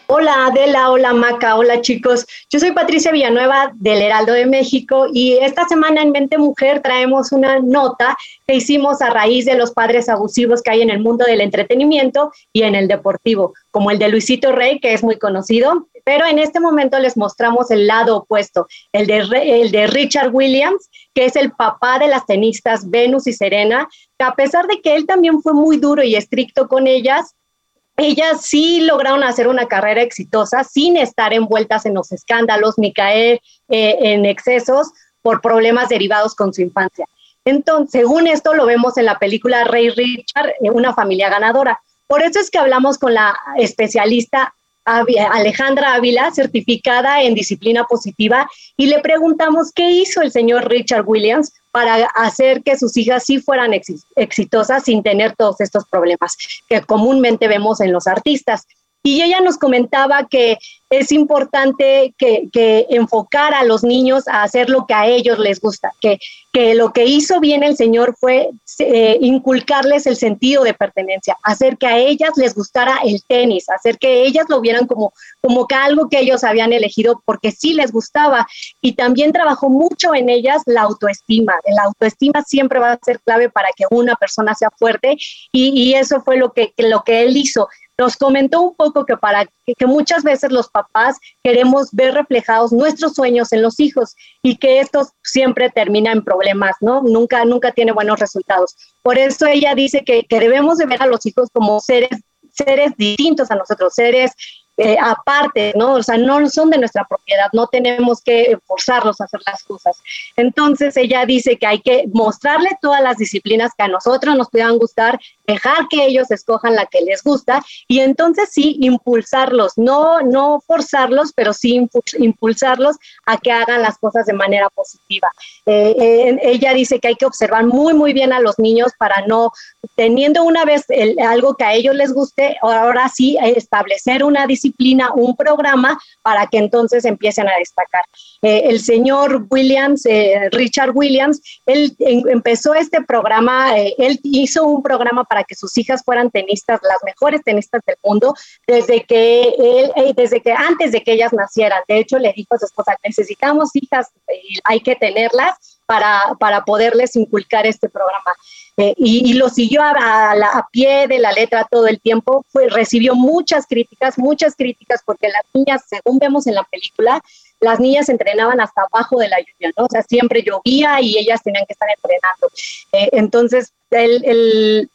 U: Hola Adela, hola Maca, hola chicos. Yo soy Patricia Villanueva del Heraldo de México y esta semana en Mente Mujer traemos una nota que hicimos a raíz de los padres abusivos que hay en el mundo del entretenimiento y en el deportivo, como el de Luisito Rey, que es muy conocido, pero en este momento les mostramos el lado opuesto, el de, Richard Williams, que es el papá de las tenistas Venus y Serena, que a pesar de que él también fue muy duro y estricto con ellas, ellas sí lograron hacer una carrera exitosa sin estar envueltas en los escándalos ni caer eh, en excesos por problemas derivados con su infancia. Entonces, según esto, lo vemos en la película Rey Richard, eh, una familia ganadora. Por eso es que hablamos con la especialista Alejandra Ávila, certificada en disciplina positiva, y le preguntamos qué hizo el señor Richard Williams para hacer que sus hijas sí fueran exi- exitosas sin tener todos estos problemas que comúnmente vemos en los artistas. Y ella nos comentaba que es importante que, enfocar a los niños a hacer lo que a ellos les gusta, que, lo que hizo bien el Señor fue eh, inculcarles el sentido de pertenencia, hacer que a ellas les gustara el tenis, hacer que ellas lo vieran como, como que algo que ellos habían elegido porque sí les gustaba. Y también trabajó mucho en ellas la autoestima. La autoestima siempre va a ser clave para que una persona sea fuerte y, y eso fue lo que lo que él hizo nos comentó un poco que para que, muchas veces los papás queremos ver reflejados nuestros sueños en los hijos y que estos siempre terminan en problemas, ¿no? Nunca, nunca tiene buenos resultados. Por eso ella dice que, que debemos de ver a los hijos como seres seres distintos a nosotros, seres eh, aparte, ¿no? O sea, no son de nuestra propiedad, no tenemos que forzarlos a hacer las cosas. Entonces ella dice que hay que mostrarle todas las disciplinas que a nosotros nos puedan gustar, dejar que ellos escojan la que les gusta y entonces sí impulsarlos, no, no forzarlos, pero sí impulsarlos a que hagan las cosas de manera positiva. Eh, eh, ella dice que hay que observar muy, muy bien a los niños para no, teniendo una vez algo que a ellos les guste, ahora sí establecer una disciplina disciplina, un programa para que entonces empiecen a destacar. Eh, el señor Williams, eh, Richard Williams, él empezó este programa, eh, él hizo un programa para que sus hijas fueran tenistas, las mejores tenistas del mundo, desde que él, desde que antes de que ellas nacieran. De hecho, le dijo a su esposa, necesitamos hijas, hay que tenerlas para, para poderles inculcar este programa. Eh, y, lo siguió a, pie de la letra todo el tiempo, recibió muchas críticas, muchas críticas, porque las niñas, según vemos en la película, las niñas entrenaban hasta abajo de la lluvia, ¿no? O sea, siempre llovía y ellas tenían que estar entrenando. Eh, entonces, el,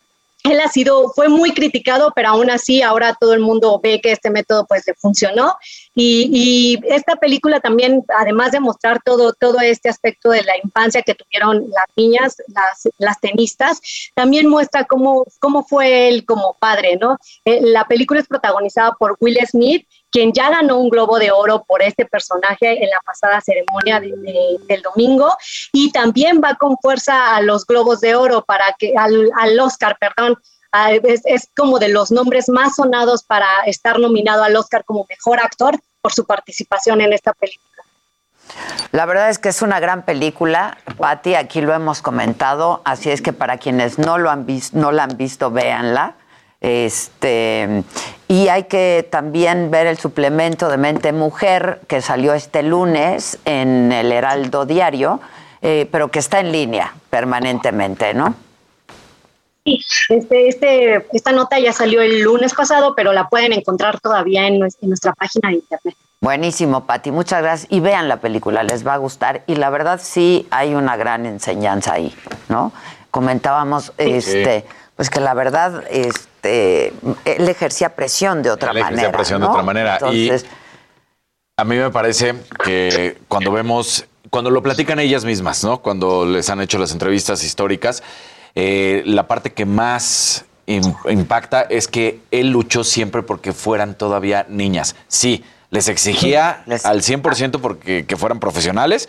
U: él ha sido, fue muy criticado, pero aún así ahora todo el mundo ve que este método pues le funcionó. Y, esta película también, además de mostrar todo, todo este aspecto de la infancia que tuvieron las niñas, las, las tenistas, también muestra cómo, cómo fue él como padre, ¿no? Eh, la película es protagonizada por Will Smith, quien ya ganó un Globo de Oro por este personaje en la pasada ceremonia del domingo, y también va con fuerza a los Globos de Oro para que, al, al Oscar, perdón, es, como de los nombres más sonados para estar nominado al Oscar como mejor actor por su participación en esta película.
A: La verdad es que es una gran película, Patti, aquí lo hemos comentado, así es que para quienes no lo han no la han visto, véanla. Este, y hay que también ver el suplemento de Mente Mujer que salió este lunes en el Heraldo Diario, eh, pero que está en línea permanentemente, ¿no?
U: Sí, este, este, esta nota ya salió el lunes pasado, pero la pueden encontrar todavía en, nuestra página de internet.
A: Buenísimo, Pati, muchas gracias. Y vean la película, les va a gustar. Y la verdad sí hay una gran enseñanza ahí, ¿no? Comentábamos, este, pues que la verdad, este, él ejercía presión de otra
J: él
A: manera.
J: Ejercía presión de otra manera. y a mí me parece que cuando vemos, cuando lo platican ellas mismas, ¿no? Cuando les han hecho las entrevistas históricas, eh, la parte que más impacta es que él luchó siempre porque fueran todavía niñas. Sí, les exigía al 100% porque que fueran profesionales,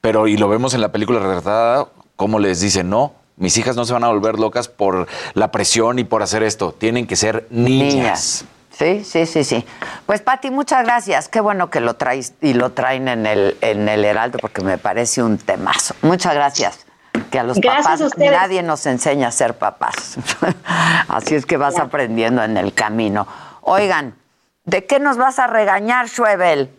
J: pero y lo vemos en la película retratada, cómo les dice, no, mis hijas no se van a volver locas por la presión y por hacer esto, tienen que ser niñas.
A: Sí, sí, sí, sí. Pues Pati, muchas gracias. Qué bueno que lo traes y lo traen en el, en el Heraldo porque me parece un temazo. Muchas gracias que a los papás nadie nos enseña a ser papás. Así es que vas aprendiendo en el camino. Oigan, ¿de qué nos vas a regañar, Schwebel?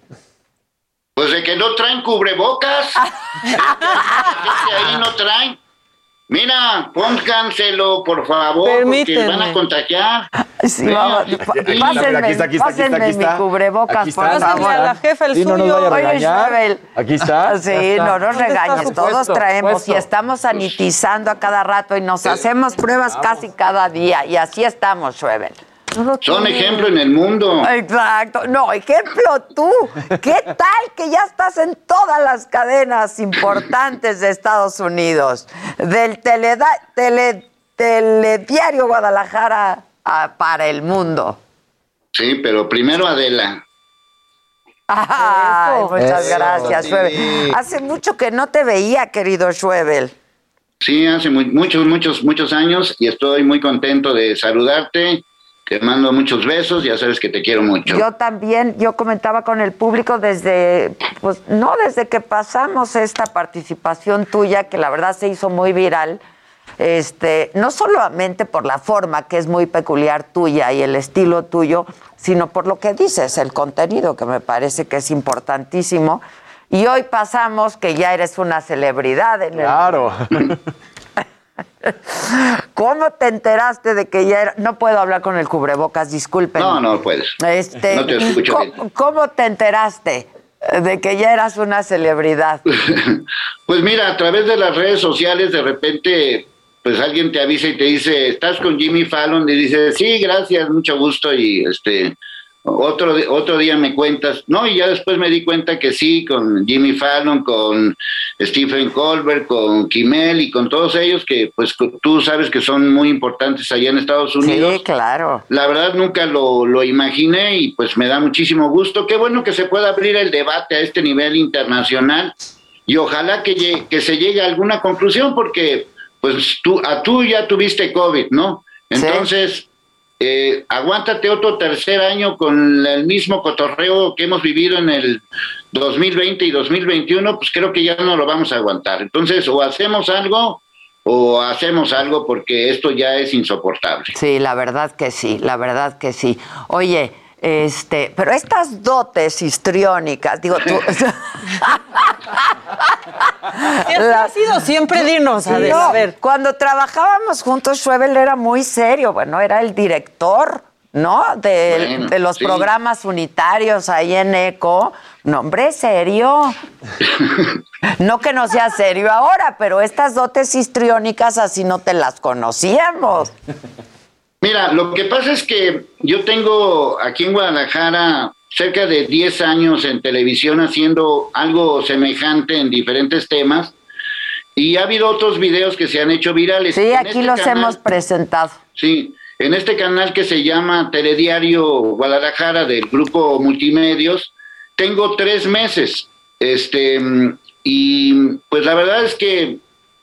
V: Pues de que no traen cubrebocas. que ahí no traen. Mira, pónganselo, por favor, porque van a contagiar.
A: Sí, vamos. Pásenme, aquí está, aquí está, aquí está, aquí está. mi cubrebocas, por favor.
K: a la jefa el
J: sí,
K: suyo.
J: no nos vaya a regañar.
A: Oye,
J: aquí está.
A: Sí, no nos regañes, todos traemos y estamos sanitizando a cada rato y nos hacemos pruebas casi cada día y así estamos, Schwebel.
V: Son ejemplo en el mundo.
A: Exacto. No, ejemplo tú. ¿Qué tal que ya estás en todas las cadenas importantes de Estados Unidos? Del teleda, tele, Telediario Guadalajara para el mundo.
V: Sí, pero primero Adela.
A: Ay, muchas gracias, Schwebel. Hace mucho que no te veía, querido Schwebel.
V: Sí, hace muchos, muchos, muchos años y estoy muy contento de saludarte te mando muchos besos, ya sabes que te quiero mucho.
A: Yo también, yo comentaba con el público desde, pues no desde que pasamos esta participación tuya, que la verdad se hizo muy viral, este, no solamente por la forma que es muy peculiar tuya y el estilo tuyo, sino por lo que dices, el contenido, que me parece que es importantísimo. Y hoy pasamos que ya eres una celebridad en
J: claro.
A: ¿Cómo te enteraste de que ya era? No puedo hablar con el cubrebocas, disculpen.
V: No, no puedes.
A: Este,
V: no te escucho
A: ¿cómo, ¿Cómo te enteraste de que ya eras una celebridad?
V: pues mira, a través de las redes sociales de repente pues alguien te avisa y te dice, "¿Estás con Jimmy Fallon?" y dices, "Sí, gracias, mucho gusto" y este otro, otro día me cuentas, no, y ya después me di cuenta que sí, con Jimmy Fallon, con Stephen Colbert, con Kimmel y con todos ellos que pues tú sabes que son muy importantes allá en Estados Unidos.
A: Sí, claro.
V: La verdad nunca lo, lo imaginé y pues me da muchísimo gusto. Qué bueno que se pueda abrir el debate a este nivel internacional y ojalá que, que se llegue a alguna conclusión porque pues tú, a tú ya tuviste COVID, ¿no? Entonces... Eh, aguántate otro tercer año con el mismo cotorreo que hemos vivido en el 2020 y 2021, pues creo que ya no lo vamos a aguantar. Entonces, o hacemos algo o hacemos algo porque esto ya es insoportable.
A: Sí, la verdad que sí, la verdad que sí. Oye, este, pero estas dotes histriónicas, digo tú.
K: ha sido siempre, dinos, a ver.
A: Cuando trabajábamos juntos, Schwebel era muy serio, bueno, era el director, ¿no? De, los programas unitarios ahí en ECO. Nombre serio. no que no sea serio ahora, pero estas dotes histriónicas así no te las conocíamos.
V: Mira, lo que pasa es que yo tengo aquí en Guadalajara cerca de 10 años en televisión haciendo algo semejante en diferentes temas y ha habido otros videos que se han hecho virales.
A: Sí, aquí este los hemos presentado.
V: Sí, en este canal que se llama Telediario Guadalajara del grupo Multimedios, tengo tres meses. Este, y pues la verdad es que,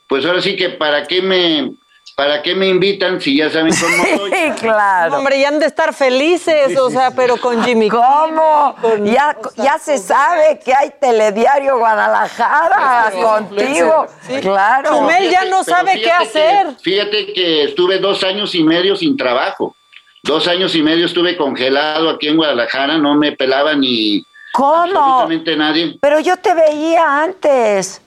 V: pues ahora sí que para qué me ¿Para qué me invitan si ya saben cómo soy?
A: Sí, claro.
K: Hombre, ya han de estar felices, o sea, pero con Jimmy.
A: ¿Cómo? ya, ya se sabe que hay Telediario Guadalajara contigo. Claro.
K: Chumel ya no sabe qué hacer.
V: fíjate que estuve dos años y medio sin trabajo. Dos años y medio estuve congelado aquí en Guadalajara, no me pelaba ni
A: ¿Cómo?
V: absolutamente nadie.
A: Pero yo te veía antes.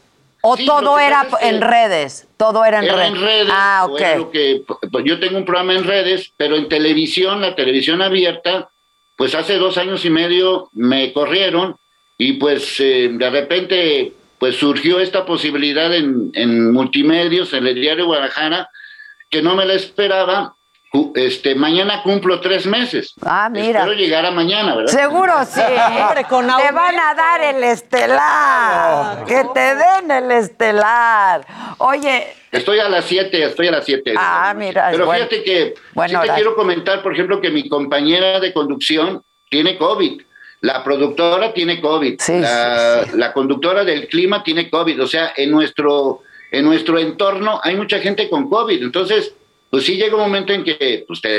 A: ¿O todo era en redes? Todo era en,
V: redes.
A: Ah, ok.
V: que, pues, yo tengo un programa en redes, pero en televisión, la televisión abierta, pues hace dos años y medio me corrieron y pues eh, de repente pues surgió esta posibilidad en, en multimedios, en el diario Guadalajara, que no me la esperaba este, mañana cumplo tres meses.
A: Ah, mira.
V: Espero llegar a mañana, ¿verdad?
A: Seguro sí. te van a dar el estelar. Que te den el estelar. Oye.
V: Estoy a las siete, estoy a las siete.
A: Ah, mira.
V: Pero fíjate que sí te quiero comentar, por ejemplo, que mi compañera de conducción tiene COVID. La productora tiene COVID. la, la conductora del clima tiene COVID. O sea, en nuestro, en nuestro entorno hay mucha gente con COVID. Entonces, pues sí llega un momento en que pues, te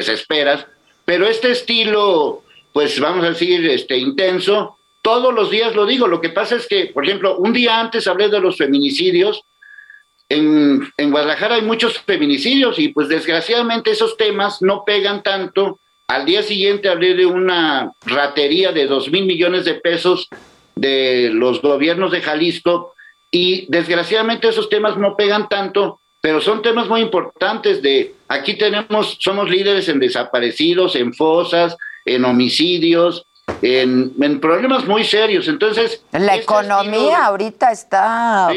V: pero este estilo, pues vamos a decir, este intenso, todos los días lo digo. Lo que pasa es que, por ejemplo, un día antes hablé de los feminicidios. En, en Guadalajara hay muchos feminicidios y pues desgraciadamente esos temas no pegan tanto. Al día siguiente hablé de una ratería de dos mil millones de pesos de los gobiernos de Jalisco y desgraciadamente esos temas no pegan tanto pero son temas muy importantes de aquí tenemos somos líderes en desaparecidos en fosas en homicidios en, problemas muy serios. Entonces
A: la este economía ahorita está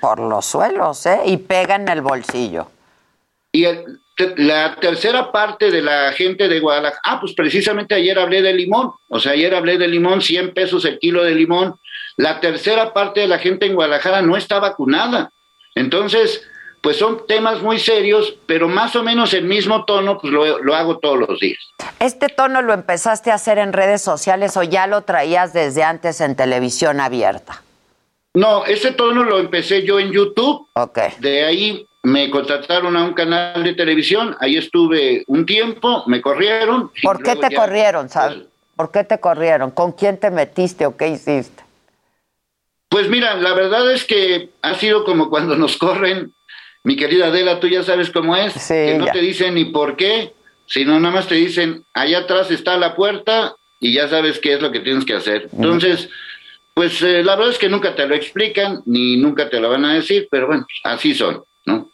A: por los suelos ¿eh? y pega en el bolsillo.
V: Y la tercera parte de la gente de Guadalajara ah pues precisamente ayer hablé de limón o sea ayer hablé de limón 100 pesos el kilo de limón. La tercera parte de la gente en Guadalajara no está vacunada. Entonces pues son temas muy serios, pero más o menos el mismo tono, pues lo, hago todos los días.
A: ¿Este tono lo empezaste a hacer en redes sociales o ya lo traías desde antes en televisión abierta?
V: No, ese tono lo empecé yo en YouTube.
A: Ok.
V: De ahí me contrataron a un canal de televisión, ahí estuve un tiempo, me corrieron.
A: ¿Por qué te corrieron, sabes? Pues ¿Por qué te corrieron? ¿Con quién te metiste o qué hiciste?
V: Pues mira, la verdad es que ha sido como cuando nos corren mi querida Adela, tú ya sabes cómo es, que no te dicen ni por qué, sino nada más te dicen, allá atrás está la puerta y ya sabes qué es lo que tienes que hacer. Entonces, pues eh, la verdad es que nunca te lo explican, ni nunca te lo van a decir, pero bueno, así son, ¿no?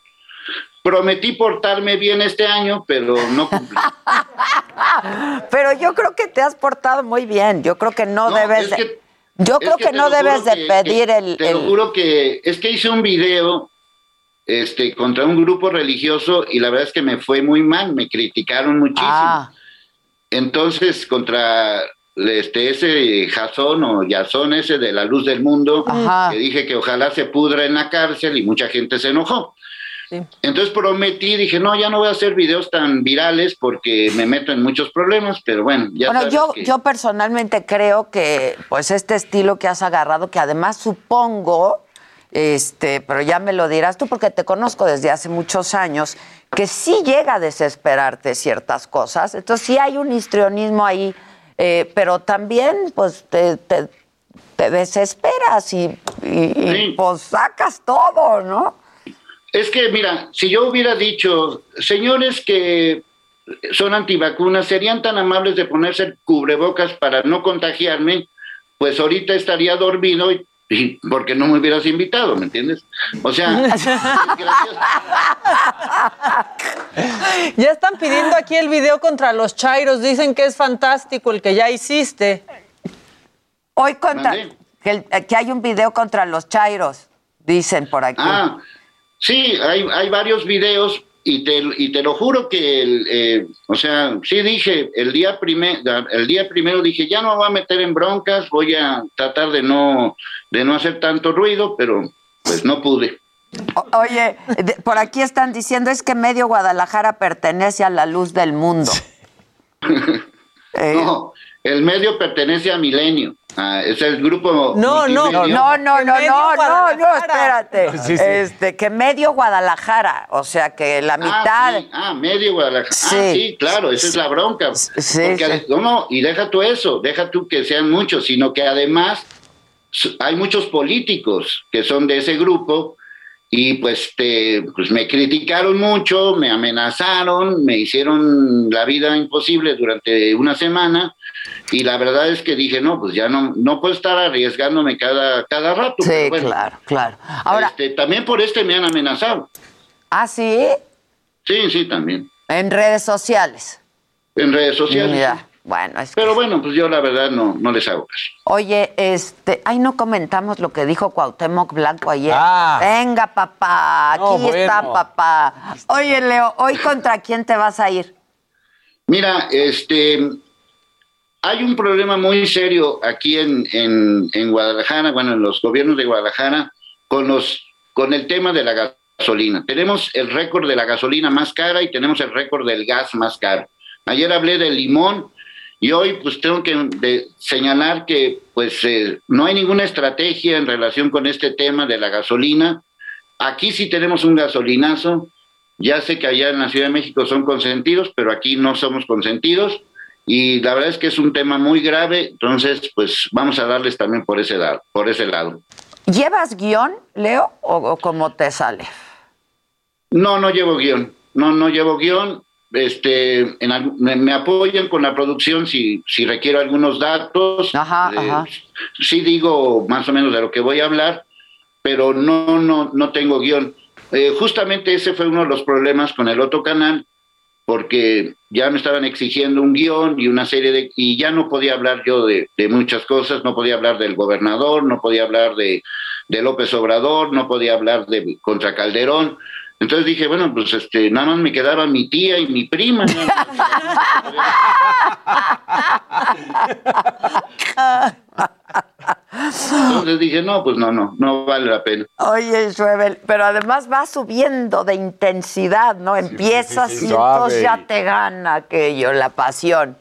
V: Prometí portarme bien este año, pero no cumplí.
A: pero yo creo que te has portado muy bien. Yo creo que no, debes de... Yo creo que, no debes de pedir el...
V: Te lo juro que es que hice un video este, contra un grupo religioso y la verdad es que me fue muy mal, me criticaron muchísimo. Ah. entonces contra este ese Jason o Jason ese de la luz del mundo, que dije que ojalá se pudra en la cárcel y mucha gente se enojó. Entonces prometí, dije, no, ya no voy a hacer videos tan virales porque me meto en muchos problemas, pero bueno, ya
A: Bueno, yo, yo personalmente creo que pues este estilo que has agarrado, que además supongo, este, pero ya me lo dirás tú porque te conozco desde hace muchos años, que sí llega a desesperarte ciertas cosas. Entonces sí hay un histrionismo ahí, eh, pero también pues te, te, desesperas y, y pues sacas todo, ¿no?
V: Es que, mira, si yo hubiera dicho, señores que son antivacunas, serían tan amables de ponerse cubrebocas para no contagiarme, pues ahorita estaría dormido y, porque no me hubieras invitado, ¿me entiendes? O sea,
K: ya están pidiendo aquí el video contra los chairos, dicen que es fantástico el que ya hiciste.
A: Hoy contra que, que hay un video contra los chairos, dicen por aquí.
V: Ah, Sí, hay, hay varios videos y te, y te lo juro que, el, eh, o sea, sí dije, el día, primer, el día primero dije, ya no me voy a meter en broncas, voy a tratar de no, de no hacer tanto ruido, pero pues no pude.
A: oye, por aquí están diciendo, es que medio Guadalajara pertenece a la luz del mundo.
V: No, el medio pertenece a Milenio. Ah, es el grupo.
A: No, no, no, no, no, no, no, no, espérate. Este, que medio Guadalajara, o sea que la mitad.
V: Ah, ah medio Guadalajara. Ah, sí, claro, esa es la bronca. Sí, no, no, y deja tú eso, deja tú que sean muchos, sino que además hay muchos políticos que son de ese grupo y pues, te, pues me criticaron mucho, me amenazaron, me hicieron la vida imposible durante una semana y la verdad es que dije, no, pues ya no, no puedo estar arriesgándome cada, cada rato.
A: Sí, claro, claro. Ahora,
V: este, también por este me han amenazado.
A: ¿Ah, sí?
V: Sí, sí, también.
A: ¿En redes sociales?
V: En redes sociales.
A: Bueno, es
V: Pero bueno, pues yo la verdad no, no les hago caso.
A: Oye, este, ay, no comentamos lo que dijo Cuauhtémoc Blanco ayer. Ah. Venga, papá, aquí está, papá. Oye, Leo, ¿hoy contra quién te vas a ir?
V: Mira, este, hay un problema muy serio aquí en, en, Guadalajara, bueno, en los gobiernos de Guadalajara, con, los, con el tema de la gasolina. Tenemos el récord de la gasolina más cara y tenemos el récord del gas más caro. Ayer hablé del limón y hoy pues tengo que señalar que pues eh, no hay ninguna estrategia en relación con este tema de la gasolina. Aquí sí tenemos un gasolinazo. Ya sé que allá en la Ciudad de México son consentidos, pero aquí no somos consentidos y la verdad es que es un tema muy grave, entonces pues vamos a darles también por ese lado. Por ese lado.
A: ¿Llevas guion, Leo, o, cómo te sale?
V: No, no llevo guion. No, no llevo guion. Este, me, apoyan con la producción si, si requiero algunos datos. Ajá, eh, ajá. Sí digo más o menos de lo que voy a hablar, pero no, no, no tengo guion. Eh, justamente ese fue uno de los problemas con el otro canal, porque ya me estaban exigiendo un guion y una serie de... y ya no podía hablar yo de, muchas cosas, no podía hablar del gobernador, no podía hablar de, de, López Obrador, no podía hablar de contra Calderón. Entonces dije, bueno, pues este, nada más me quedaba mi tía y mi prima. Entonces dije, no, pues no, no, no vale la pena.
A: Oye, Schwebel, pero además va subiendo de intensidad, ¿no? Empiezas y entonces ya te gana aquello, la pasión.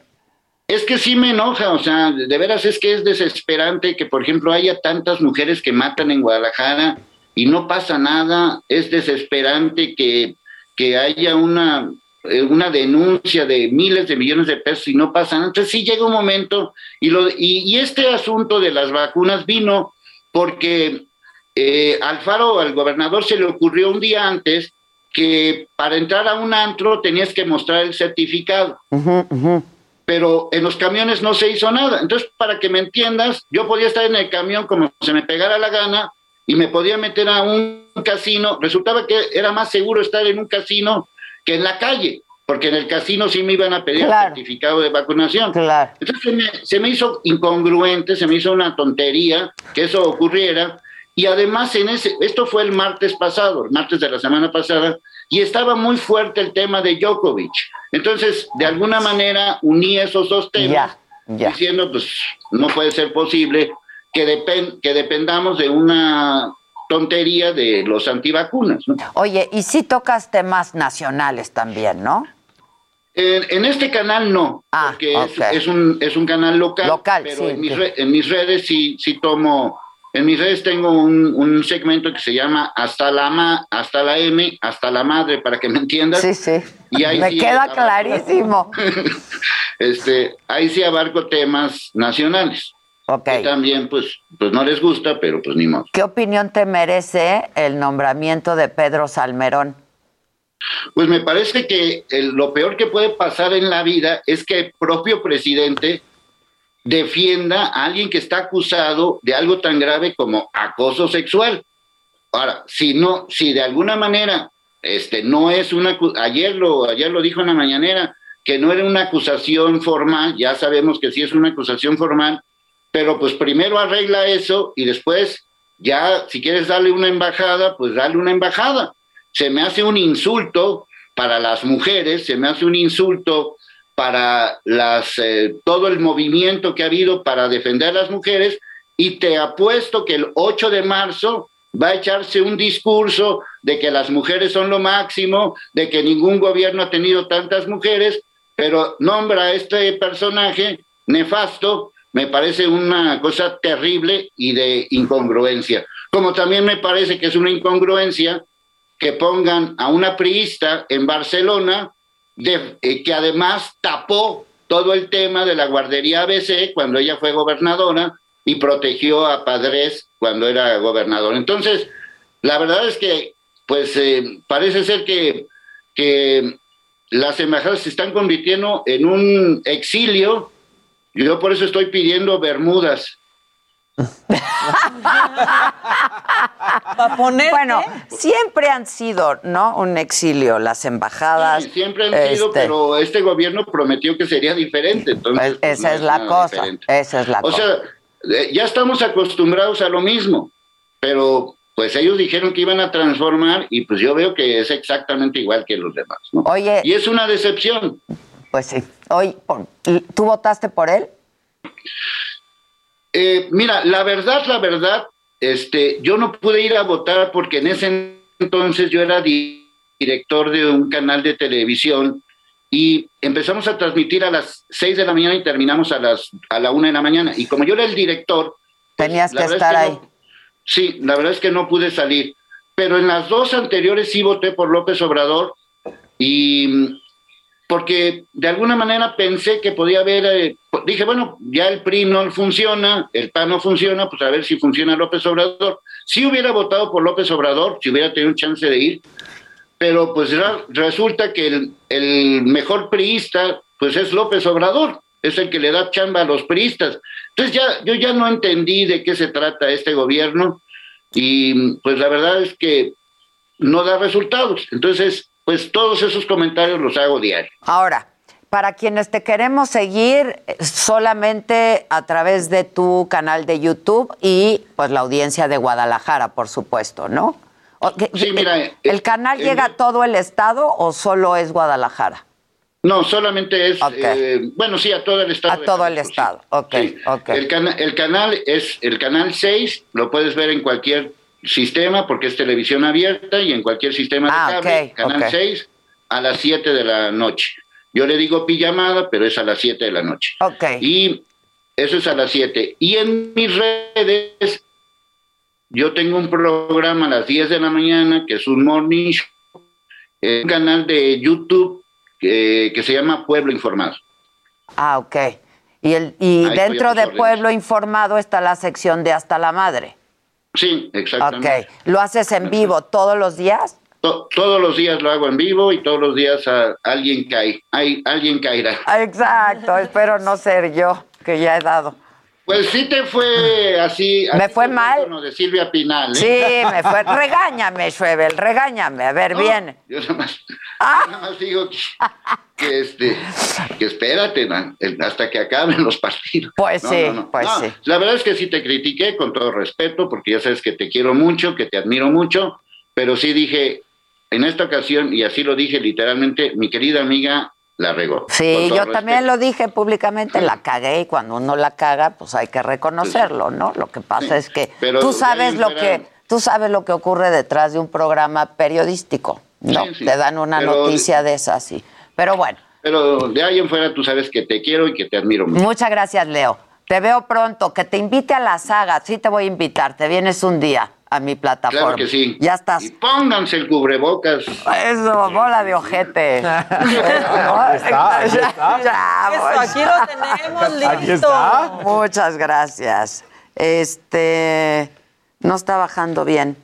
V: Es que sí me enoja, o sea, de veras es que es desesperante que, por ejemplo, haya tantas mujeres que matan en Guadalajara y no pasa nada. Es desesperante que, que haya una eh, una denuncia de miles de millones de pesos y no pasa nada. Entonces sí llega un momento y, lo, y, este asunto de las vacunas vino porque eh, Alfaro, al gobernador, se le ocurrió un día antes que para entrar a un antro tenías que mostrar el certificado. Pero en los camiones no se hizo nada. Entonces, para que me entiendas, yo podía estar en el camión como se me pegara la gana y me podía meter a un casino. Resultaba que era más seguro estar en un casino que en la calle, porque en el casino sí me iban a pedir el certificado de vacunación. Entonces se me, hizo incongruente, se me hizo una tontería que eso ocurriera. Y además, en ese, esto fue el martes pasado, el martes de la semana pasada, y estaba muy fuerte el tema de Djokovic. Entonces, de alguna manera uní esos dos temas diciendo, pues no puede ser posible que, que dependamos de una tontería de los antivacunas.
A: Oye, y si tocas temas nacionales también, ¿no?
V: En, este canal no, ah, porque es, un, es un canal local, local pero en, mis en, mis redes sí, sí tomo, en mis redes tengo un, un segmento que se llama Hasta la ma, hasta la M, hasta la madre, para que me entiendas.
A: Sí, sí. Y ahí me queda clarísimo.
V: este, ahí sí abarco temas nacionales. Okay. también, pues, pues no les gusta, pero pues ni modo.
A: ¿Qué opinión te merece el nombramiento de Pedro Salmerón?
V: Pues me parece que lo peor que puede pasar en la vida es que el propio presidente defienda a alguien que está acusado de algo tan grave como acoso sexual. Ahora, si no, si de alguna manera este no es una ayer lo ayer lo dijo en la mañanera que no era una acusación formal, ya sabemos que sí es una acusación formal, pero pues primero arregla eso y después ya si quieres darle una embajada, pues dale una embajada. Se me hace un insulto para las mujeres, se me hace un insulto para las, eh, todo el movimiento que ha habido para defender a las mujeres y te apuesto que el 8 de marzo va a echarse un discurso de que las mujeres son lo máximo, de que ningún gobierno ha tenido tantas mujeres, pero nombra a este personaje nefasto, me parece una cosa terrible y de incongruencia. Como también me parece que es una incongruencia que pongan a una priista en Barcelona, eh, que además tapó todo el tema de la guardería ABC cuando ella fue gobernadora y protegió a Padres cuando era gobernador. Entonces, la verdad es que, pues, eh, parece ser que, que las embajadas se están convirtiendo en un exilio. Yo por eso estoy pidiendo Bermudas
A: bueno, siempre han sido, ¿no? Un exilio, las embajadas.
V: siempre han sido, este pero este gobierno prometió que sería diferente. Entonces,
A: pues, esa es la cosa. Esa es la
V: o sea, ya estamos acostumbrados a lo mismo, pero pues ellos dijeron que iban a transformar y pues yo veo que es exactamente igual que los demás.
A: Oye.
V: Y es una decepción.
A: Pues sí. Oye, ¿tú votaste por él?
V: Eh, mira, la verdad, la verdad, este, yo no pude ir a votar porque en ese entonces yo era director de un canal de televisión y empezamos a transmitir a las 6 de la mañana y terminamos a las a la 1 de la mañana. Y como yo era el director...
A: Pues, Tenías que estar ahí.
V: sí, la verdad es que no pude salir. Pero en las dos anteriores sí voté por López Obrador y porque de alguna manera pensé que podía haber, eh, dije, bueno, ya el PRI no funciona, el PAN no funciona, pues a ver si funciona López Obrador. Si hubiera votado por López Obrador, si hubiera tenido chance de ir, pero pues resulta que el, el mejor priista, pues es López Obrador, es el que le da chamba a los priistas. Entonces ya, yo ya no entendí de qué se trata este gobierno y pues la verdad es que no da resultados. Entonces, pues todos esos comentarios los hago diario.
A: Ahora, para quienes te queremos seguir eh, solamente a través de tu canal de YouTube y pues la audiencia de Guadalajara, por supuesto, ¿no?
V: Sí, mira,
A: ¿El, eh, canal llega a todo el estado o solo es Guadalajara?
V: No, solamente es, eh, bueno, sí, a todo el estado.
A: A todo el estado, ok,
V: El, el canal es el canal 6, lo puedes ver en cualquier sistema, porque es televisión abierta y en cualquier sistema de ah, cable, canal 6, a las 7 de la noche. Yo le digo pijamada, pero es a las 7 de la noche. Y eso es a las 7. Y en mis redes, yo tengo un programa a las 10 de la mañana, que es un morning show, un canal de YouTube que, se llama Pueblo Informado.
A: Ah, ok. Y, el, y dentro de Pueblo Informado está la sección de Hasta la Madre.
V: Sí, exactamente.
A: Ok. ¿Lo haces en vivo todos los días?
V: todos los días lo hago en vivo y todos los días alguien cae. Hay, alguien caerá.
A: Exacto. Espero no ser yo, que ya he dado.
V: Pues sí te fue así.
A: ¿Me fue mal?
V: de Silvia Pinal. ¿eh?
A: Sí, me fue. Regáñame, Schwebel, regáñame. A ver, bien.
V: Yo nada más, ah. nada más digo que, este, que espérate hasta que acaben los partidos.
A: Pues sí, pues sí.
V: La verdad es que sí te critiqué con todo respeto, porque ya sabes que te quiero mucho, que te admiro mucho, pero sí dije, en esta ocasión, y así lo dije literalmente, mi querida amiga la regó.
A: Sí, yo también lo dije públicamente, la cagué y cuando uno la caga, pues hay que reconocerlo, ¿no? Lo que pasa es que tú sabes lo que tú sabes lo que ocurre detrás de un programa periodístico. No, te dan una noticia de esas, sí. Pero bueno.
V: Pero de ahí en fuera tú sabes que te quiero y que te admiro mucho.
A: Muchas gracias, Leo. Te veo pronto. Que te invite a la saga. Sí te voy a invitar. Te vienes un día a mi plataforma.
V: Claro que sí.
A: Ya estás.
V: Y pónganse el cubrebocas.
A: Eso, bola de ojete.
J: ahí está, ahí está.
A: Ya,
K: Eso, aquí lo tenemos listo.
J: Aquí está.
A: Muchas gracias. Este no está bajando bien.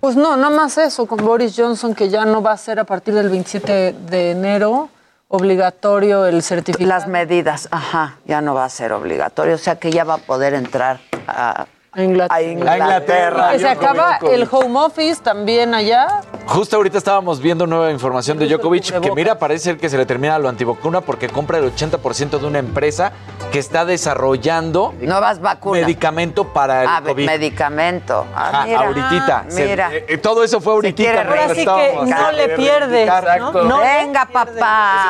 K: Pues no, nada más eso con Boris Johnson, que ya no va a ser a partir del 27 de enero obligatorio el certificado.
A: Las medidas, ajá, ya no va a ser obligatorio, o sea que ya va a poder entrar a,
K: a Inglaterra.
A: a Inglaterra.
K: Que se acaba el home office también allá.
J: Justo ahorita estábamos viendo nueva información de Djokovic, que mira, parece ser que se le termina lo antivacuna porque compra el 80% de una empresa que está desarrollando
A: nuevas vacunas.
J: Medicamento para el
A: Ah,
J: COVID.
A: medicamento. Ah, mira.
J: ahorita. Se-
A: Mira.
J: eh, eh, todo eso fue ahorita.
A: Ahora sí que no le
K: pierdes, ¿no?
J: Exacto.
K: No
A: Venga, papá.
J: Es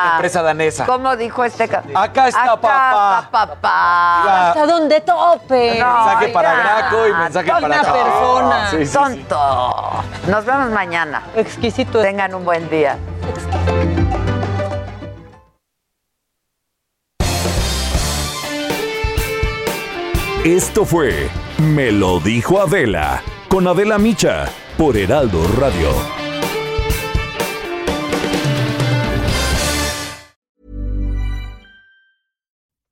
J: una empresa danesa.
A: ¿Cómo dijo este?
J: Acá está, papá.
A: está, papá.
J: Ya.
K: Hasta donde tope.
J: Mensaje para Graco y mensaje para
K: Una
J: todos.
K: persona.
J: Sí, sí, sí.
A: Tonto. Nos vemos mañana.
K: Exquisito.
A: Tengan un buen día.
H: Esto fue Me lo dijo Adela con Adela Micha por Heraldo Radio.